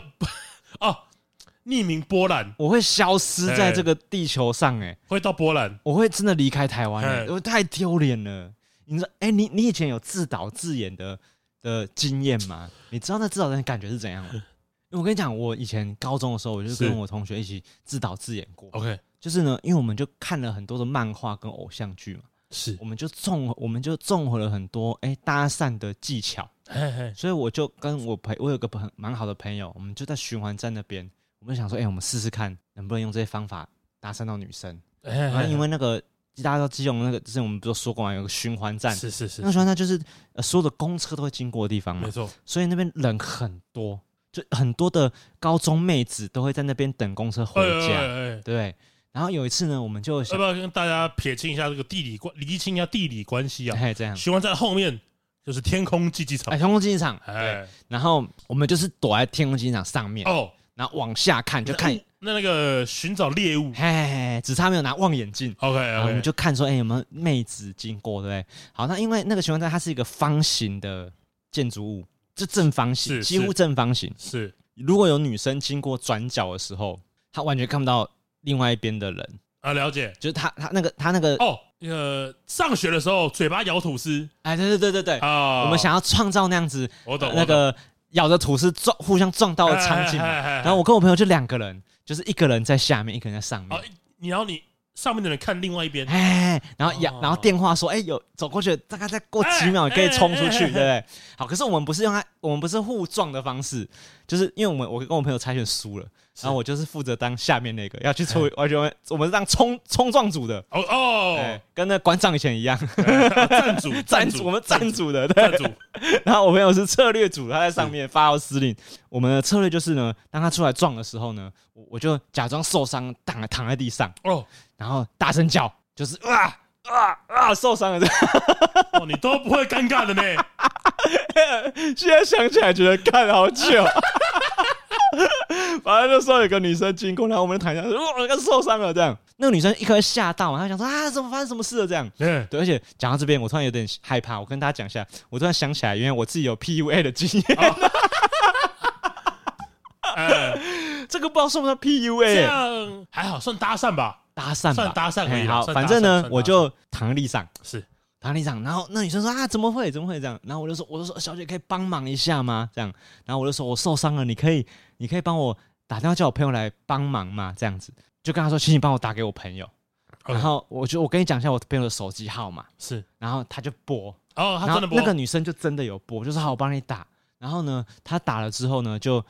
啊，匿名波兰，我会消失在这个地球上，哎，会到波兰，我会真的离开台湾，因为太丢脸了。你说，哎，你你以前有自导自演的的经验吗？你知道那自导的感觉是怎样吗？因 为我跟你讲，我以前高中的时候，我就跟我同学一起自导自演过。OK。就是呢，因为我们就看了很多的漫画跟偶像剧嘛，是，我们就综我们就综合了很多哎、欸、搭讪的技巧，嘿嘿，所以我就跟我朋我有个朋蛮好的朋友，我们就在循环站那边，我们就想说，哎、欸，我们试试看能不能用这些方法搭讪到女生。然后因为那个大家都基隆那个之前我们不是说过嘛，有个循环站，是是是，那个循环站就是呃所有的公车都会经过的地方嘛，没错，所以那边人很多，就很多的高中妹子都会在那边等公车回家，对。然后有一次呢，我们就要不要跟大家撇清一下这个地理关，厘清一下地理关系啊？哎，这样。循环站后面就是天空竞技场，哎，天空竞技场。哎，然后我们就是躲在天空竞技场上面哦，然后往下看就看那那个寻找猎物，嘿，只差没有拿望远镜。OK，然后我们就看说，哎，有没有妹子经过，对不对？好，那因为那个循环站它是一个方形的建筑物，就正方形，几乎正方形。是，如果有女生经过转角的时候，她完全看不到。另外一边的人啊，了解，就是他，他那个，他那个哦，那个上学的时候嘴巴咬吐司，哎，对对对对对，啊，我们想要创造那样子，我懂，那个咬着吐司撞，互相撞到的场景，然后我跟我朋友就两个人，就是一个人在下面，一个人在上面，你然后你。上面的人看另外一边，哎，然后然后电话说，哎，有走过去，大概再过几秒可以冲出去，对不对？好，可是我们不是用他，我们不是互撞的方式，就是因为我们我跟我朋友猜拳输了，然后我就是负责当下面那个要去冲，我觉得我们是当冲冲撞组的，哦哦，跟那馆长以前一样，站组站组，我们站组的站组，然后我朋友是策略组，他在上面发号施令。我们的策略就是呢，当他出来撞的时候呢，我我就假装受伤，躺躺在地上。哦。然后大声叫，就是啊啊啊！受伤了这样，哦，你都不会尴尬的呢。现在想起来觉得看好久。反正那时候有个女生经过，然后我们躺下，哇，我刚受伤了这样。那个女生一开始吓到嘛，她想说啊，怎么发生什么事了这样。对，对，而且讲到这边，我突然有点害怕。我跟大家讲一下，我突然想起来，因为我自己有 PUA 的经验。哦 这个不知道算不算 PUA？这样还好，算搭讪吧。搭讪吧，算搭讪可以。好，反正呢，我就躺在地上，是躺在地上。然后那女生说啊，怎么会？怎么会这样？然后我就说，我就说，小姐可以帮忙一下吗？这样。然后我就说我受伤了，你可以，你可以帮我打电话叫我朋友来帮忙吗？这样子，就跟她说，请你帮我打给我朋友。然后我就我跟你讲一下我朋友的手机号码，是。然后他就拨，哦，他真的拨。那个女生就真的有拨，就是好，我帮你打。然后呢，他打了之后呢，就。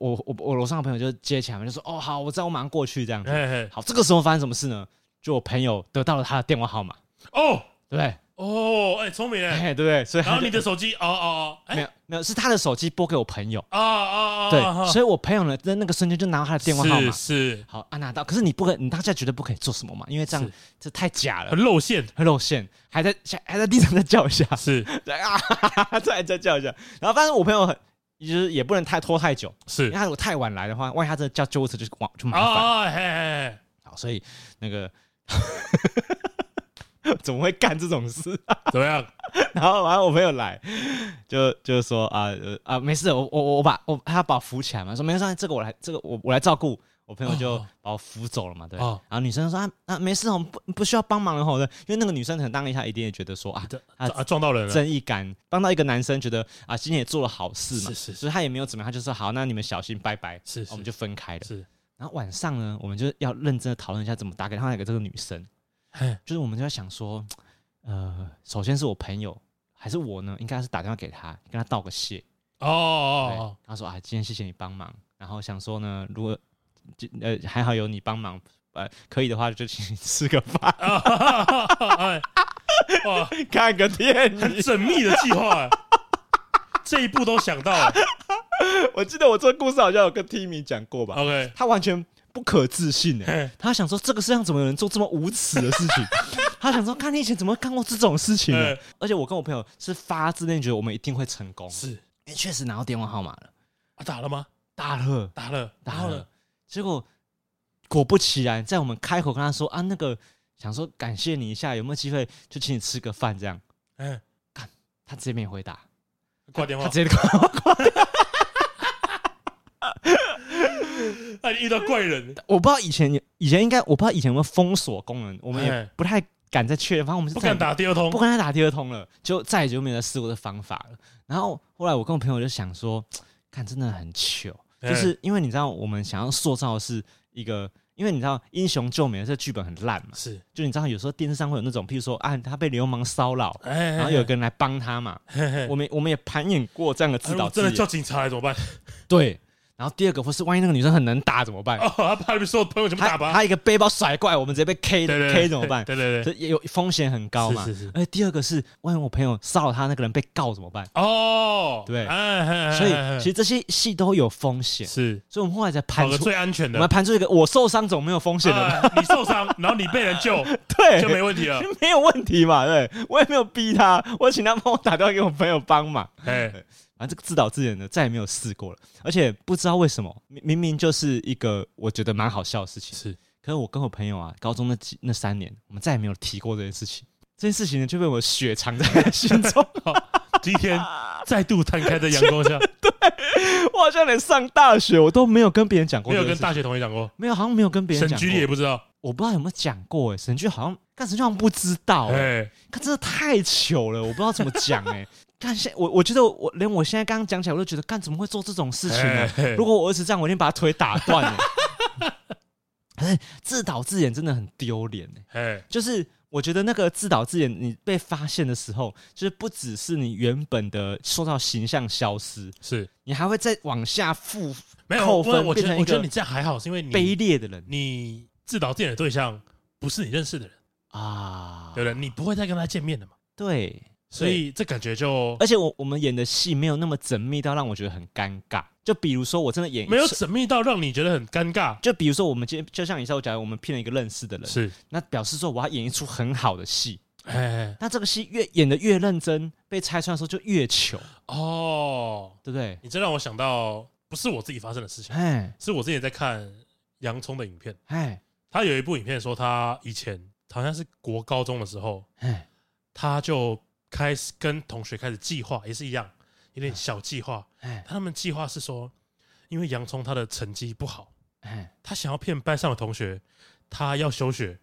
我我我楼上的朋友就接起来，就说：“哦，好，我知道，我马上过去这样子。嘿嘿”好，这个时候发生什么事呢？就我朋友得到了他的电话号码。哦，对，哦，哎，聪明哎，对不对，所以然后你的手机，哦哦哦，没有没有，是他的手机拨给我朋友。哦哦哦，对，所以我朋友呢，在那个瞬间就拿到他的电话号码。是，好啊，拿到。可是你不可，你当下绝对不可以做什么嘛，因为这样这太假了，很露馅，很露馅，还在还在地上再叫一下，是，啊，再再叫一下。然后发现我朋友很。就是也不能太拖太久，是，因为他如果太晚来的话，万一他这叫救护车就往就麻烦。哦，嘿嘿嘿。好，所以那个 怎么会干这种事？怎么样？然后完了，我朋友来，就就是说啊呃啊，没事，我我我把我他要把我扶起来嘛，说没事，这个我来，这个我我来照顾。我朋友就把我扶走了嘛，对。然后女生说啊啊，没事，我们不不需要帮忙了吼的，因为那个女生可能当一下一定也觉得说啊，啊撞到人了，正义感帮到一个男生，觉得啊今天也做了好事嘛，是是，所以他也没有怎么样，他就说好，那你们小心，拜拜，是，我们就分开了。是，然后晚上呢，我们就要认真的讨论一下怎么打给他那个这个女生，就是我们就在想说，呃，首先是我朋友还是我呢？应该是打电话给他，跟他道个谢。哦哦哦，他说啊，今天谢谢你帮忙，然后想说呢，如果呃，还好有你帮忙，呃，可以的话就请你吃个饭。哇，看个电影，很缜密的计划，这一步都想到了。我记得我这个故事好像有跟 Timmy 讲过吧？OK，他完全不可置信哎，他想说这个世上怎么有人做这么无耻的事情？他想说，看你以前怎么会干过这种事情呢？而且我跟我朋友是发自内心觉得我们一定会成功，是，因为确实拿到电话号码了。啊，打了吗？打了，打了，打了。结果果不其然，在我们开口跟他说啊，那个想说感谢你一下，有没有机会就请你吃个饭这样？嗯，看他直接没回答，挂电话，他直接挂电话挂电话。那你遇到怪人，我不知道以前以前应该我不知道以前有没有封锁功能，我们也不太敢再确认。反正我们是不敢打第二通，不敢再打第二通了，就再也就没有试过的方法了。然后后来我跟我朋友就想说，看真的很糗。就是因为你知道，我们想要塑造的是一个，因为你知道英雄救美的这剧本很烂嘛，是，就你知道有时候电视上会有那种，譬如说啊，他被流氓骚扰，然后有个人来帮他嘛，我们我们也盘演过这样的自导自演，真的叫警察来怎么办？对。然后第二个，或是万一那个女生很能打怎么办？哦，他怕你所有朋友全部打吧？他一个背包甩过来，我们直接被 K 的 K 怎么办？对对对，这也有风险很高嘛。是是是。而且第二个是，万一我朋友骚扰他那个人被告怎么办？哦，对。所以其实这些戏都有风险。是。所以我们后来才盘出最安全的。我们盘出一个，我受伤总没有风险的。你受伤，然后你被人救，对，就没问题了。没有问题嘛？对，我也没有逼他，我请他帮我打电话给我朋友帮忙。哎。反正这个自导自演的再也没有试过了，而且不知道为什么，明明就是一个我觉得蛮好笑的事情。是，可是我跟我朋友啊，高中那几那三年，我们再也没有提过这件事情。这件事情呢，就被我雪藏在心中。今天再度摊开在阳光下，对，我好像连上大学我都没有跟别人讲过，没有跟大学同学讲过，没有，好像没有跟别人讲过。沈居也不知道，我不知道有没有讲过。哎，沈局好像，但沈局好像不知道。哎，他真的太糗了，我不知道怎么讲。哎。看现我，我觉得我连我现在刚刚讲起来，我都觉得干怎么会做这种事情呢？如果我儿子这样，我一定把他腿打断了。哎，自导自演真的很丢脸哎。就是我觉得那个自导自演，你被发现的时候，就是不只是你原本的受到形象消失，是你还会再往下负扣分，我觉得我觉得你这样还好，是因为你卑劣的人，你自导自演的对象不是你认识的人啊，对不对？你不会再跟他见面的嘛？对。所以这感觉就，而且我我们演的戏没有那么缜密到让我觉得很尴尬。就比如说我真的演没有缜密到让你觉得很尴尬。就比如说我们今天就像你说，我讲我们骗了一个认识的人，是那表示说我要演一出很好的戏。哎，那这个戏越演得越认真，被拆穿的时候就越糗哦，对不对？你这让我想到不是我自己发生的事情，哎，是我之前在看洋葱的影片，哎，他有一部影片说他以前好像是国高中的时候，哎，他就。开始跟同学开始计划，也是一样，有点小计划。他们计划是说，因为洋葱他的成绩不好，他想要骗班上的同学，他要休学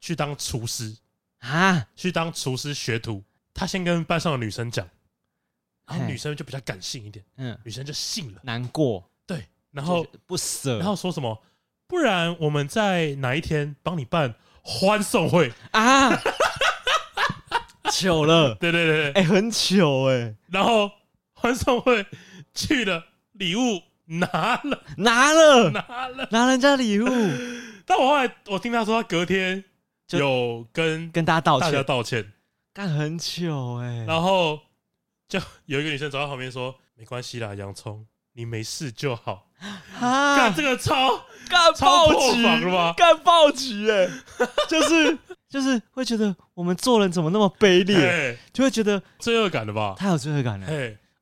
去当厨师。啊，去当厨师学徒。他先跟班上的女生讲，然后女生就比较感性一点，嗯，女生就信了，难过，对，然后不舍，然后说什么，不然我们在哪一天帮你办欢送会？啊？糗了，对对对，哎，很糗哎。然后欢送会去了，礼物拿了，拿了，拿了，拿人家礼物。但我后来我听他说，他隔天有跟跟大家道歉，道歉，干很糗哎。然后就有一个女生走到旁边说：“没关系啦，洋葱，你没事就好。”啊干这个超干暴击了吗？干暴击哎，就是。就是会觉得我们做人怎么那么卑劣，就会觉得罪恶感的吧？太有罪恶感了。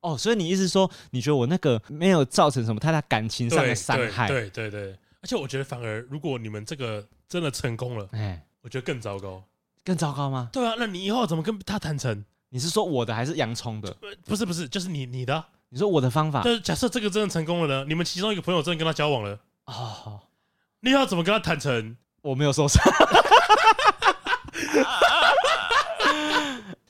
哦，所以你意思说，你觉得我那个没有造成什么太大感情上的伤害？对对对。而且我觉得，反而如果你们这个真的成功了，哎，我觉得更糟糕，更糟糕吗？对啊，那你以后怎么跟他坦诚？你是说我的还是洋葱的？不是不是，就是你你的、啊。你说我的方法？就是假设这个真的成功了呢？你们其中一个朋友真的跟他交往了哦，你要怎么跟他坦诚？我没有受伤。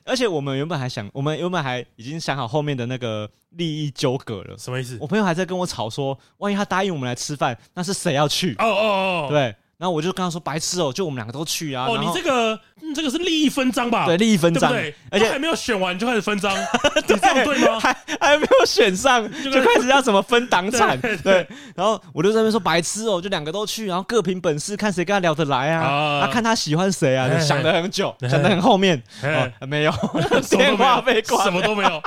而且我们原本还想，我们原本还已经想好后面的那个利益纠葛了。什么意思？我朋友还在跟我吵说，万一他答应我们来吃饭，那是谁要去？哦哦哦，对。然后我就跟他说：“白痴哦，就我们两个都去啊！”哦，你这个，这个是利益分赃吧？对，利益分赃，对，而且还没有选完就开始分赃，这样对吗？还还没有选上 就开始要怎么分党产？对。然后我就在那边说：“白痴哦，就两个都去，然后各凭本事，看谁跟他聊得来啊？他看他喜欢谁啊？想得很久，想得很后面，没有 电话被挂，什么都没有。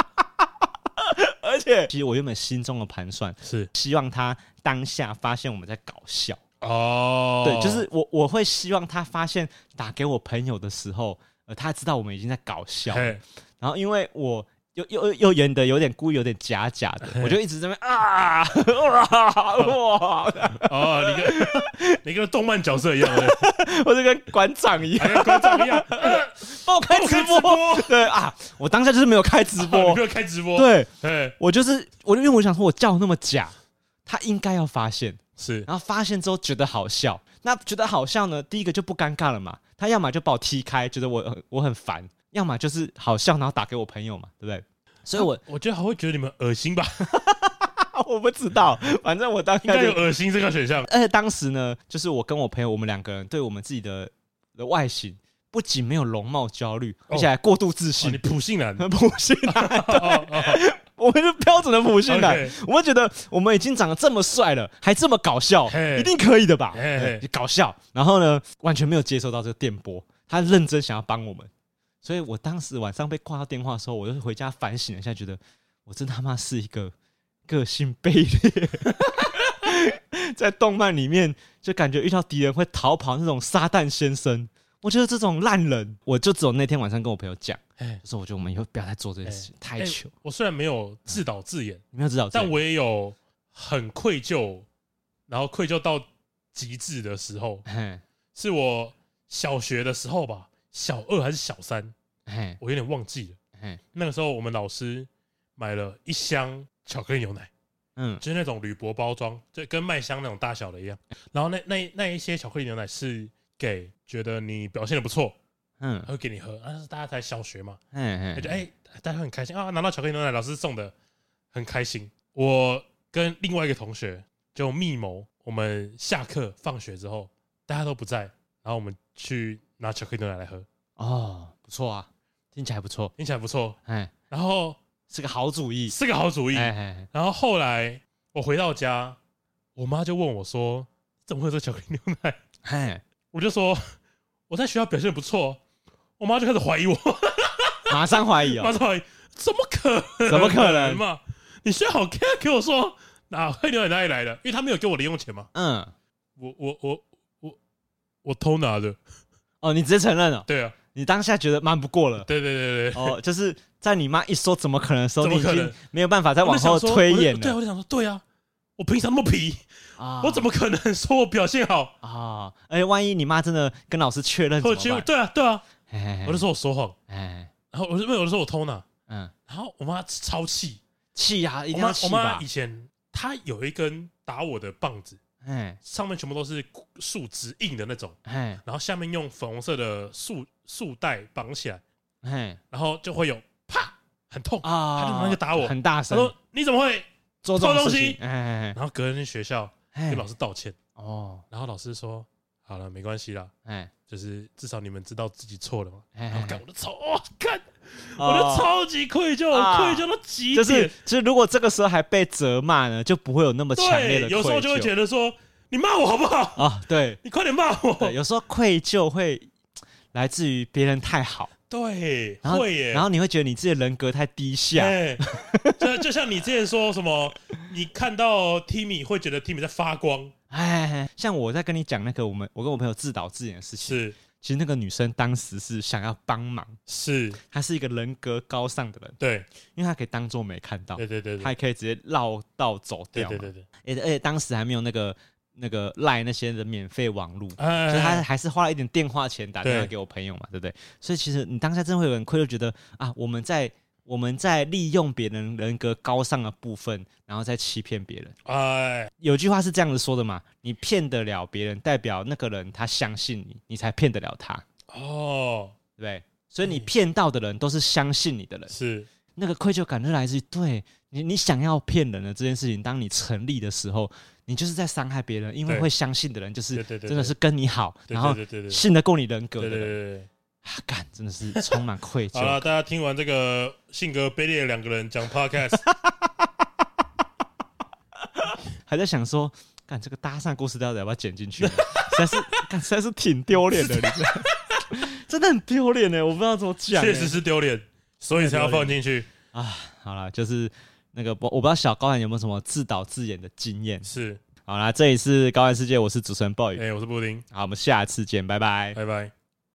而且，其实我原本心中的盘算是希望他当下发现我们在搞笑。”哦，对，就是我我会希望他发现打给我朋友的时候，呃，他知道我们已经在搞笑，然后因为我又又又演的有点故意，有点假假的，我就一直在那边啊 哇哇，哦，你跟你跟动漫角色一样，我就跟馆长一样，跟馆长一样，帮我开直播，对啊，我当下就是没有开直播，没有开直播，对，我就是我，因为我想说我叫那么假，他应该要发现。是，然后发现之后觉得好笑，那觉得好笑呢，第一个就不尴尬了嘛。他要么就把我踢开，觉得我我很烦；要么就是好笑，然后打给我朋友嘛，对不对？所以我，我我觉得还会觉得你们恶心吧？我不知道，反正我当时应该有恶心这个选项。而且当时呢，就是我跟我朋友，我们两个人对我们自己的的外形，不仅没有容貌焦虑，而且还过度自信。你普信男，普信男，对。我们是标准的普信男.我们觉得我们已经长得这么帅了，还这么搞笑.一定可以的吧.搞笑，然后呢，完全没有接收到这个电波，他认真想要帮我们，所以我当时晚上被挂到电话的时候，我就回家反省了一下，觉得我真他妈是一个个性卑劣，在动漫里面就感觉遇到敌人会逃跑那种撒旦先生。我觉得这种烂人，我就只有那天晚上跟我朋友讲，哎，说我觉得我们以后不要再做这件事情，太糗。我虽然没有自导自演，没有自导但我也有很愧疚，然后愧疚到极致的时候，是我小学的时候吧，小二还是小三，我有点忘记了。那个时候我们老师买了一箱巧克力牛奶，嗯，就是那种铝箔包装，就跟麦香那种大小的一样。然后那那那一些巧克力牛奶是。给觉得你表现的不错，嗯，会给你喝。但是大家才小学嘛，嗯嗯，就哎，大家很开心啊，拿到巧克力牛奶，老师送的，很开心。我跟另外一个同学就密谋，我们下课放学之后，大家都不在，然后我们去拿巧克力牛奶来喝。哦，不错啊，听起来不错，听起来不错，哎，然后是个好主意，是个好主意。然后后来我回到家，我妈就问我说：“怎么会有巧克力牛奶？” 嘿。我就说我在学校表现不错，我妈就开始怀疑我，马上怀疑哦，马上怀疑，怎么可能？怎么可能嘛？你学好，给我说，哪会牛奶哪里来的？因为他没有给我零用钱嘛。嗯，我我我我我偷拿的。哦，你直接承认了？对啊，你当下觉得瞒不过了？对对对对。哦，就是在你妈一说怎么可能的时候，你已经没有办法再往后推演了。对，我就想说，对啊。我平常那么皮啊，我怎么可能说我表现好？啊？而且万一你妈真的跟老师确认？对啊，对啊，我就说我说谎，然后我就我就说我偷拿，嗯，然后我妈超气，气呀，一定要气吧。我妈以前她有一根打我的棒子，哎，上面全部都是树枝硬的那种，哎，然后下面用粉红色的束束带绑起来，哎，然后就会有啪，很痛啊，她就马上就打我，很大声，说你怎么会？做错东西，然后隔天去学校跟老师道歉哦，然后老师说好了，没关系啦，哎，就是至少你们知道自己错了嘛。然后干我的超，哇，看我的超级愧疚，愧疚到极点。就是，就是如果这个时候还被责骂呢，就不会有那么强烈的愧疚。有时候就会觉得说，你骂我好不好？啊，对，你快点骂我。有时候愧疚会来自于别人太好。对，然后会耶，然后你会觉得你自己的人格太低下，就就像你之前说什么，你看到 Timmy 会觉得 Timmy 在发光，哎，像我在跟你讲那个我们我跟我朋友自导自演的事情，是，其实那个女生当时是想要帮忙，是，她是一个人格高尚的人，对，因为她可以当做没看到，对对对，她也可以直接绕道走掉，对对对，而且而且当时还没有那个那个赖那些的免费网路，哎哎哎所以他还是花了一点电话钱打电话给我朋友嘛，对不对？所以其实你当下真的会有人愧疚，觉得啊，我们在我们在利用别人人格高尚的部分，然后再欺骗别人。哎，有句话是这样子说的嘛，你骗得了别人，代表那个人他相信你，你才骗得了他，哦，对不对？所以你骗到的人都是相信你的人，是那个愧疚感就来自于对你，你想要骗人的这件事情，当你成立的时候，你就是在伤害别人，因为对会相信的人就是真的是跟你好，然后信得过你人格的人。啊，干真的是充满愧疚 好了，大家听完这个性格卑劣的两个人讲 podcast，还在想说，干这个搭讪故事到底要不要剪进去？实在是，干实在是挺丢脸的，你知道？真的很丢脸呢，我不知道怎么讲欸。确实是丢脸，所以才要放进去。啊，好了，就是那个我我不知道小高人有没有什么自导自演的经验。是，好啦，这里是高玩世界，我是主持人 boy，哎、我是布丁，好，我们下次见，拜拜。拜拜。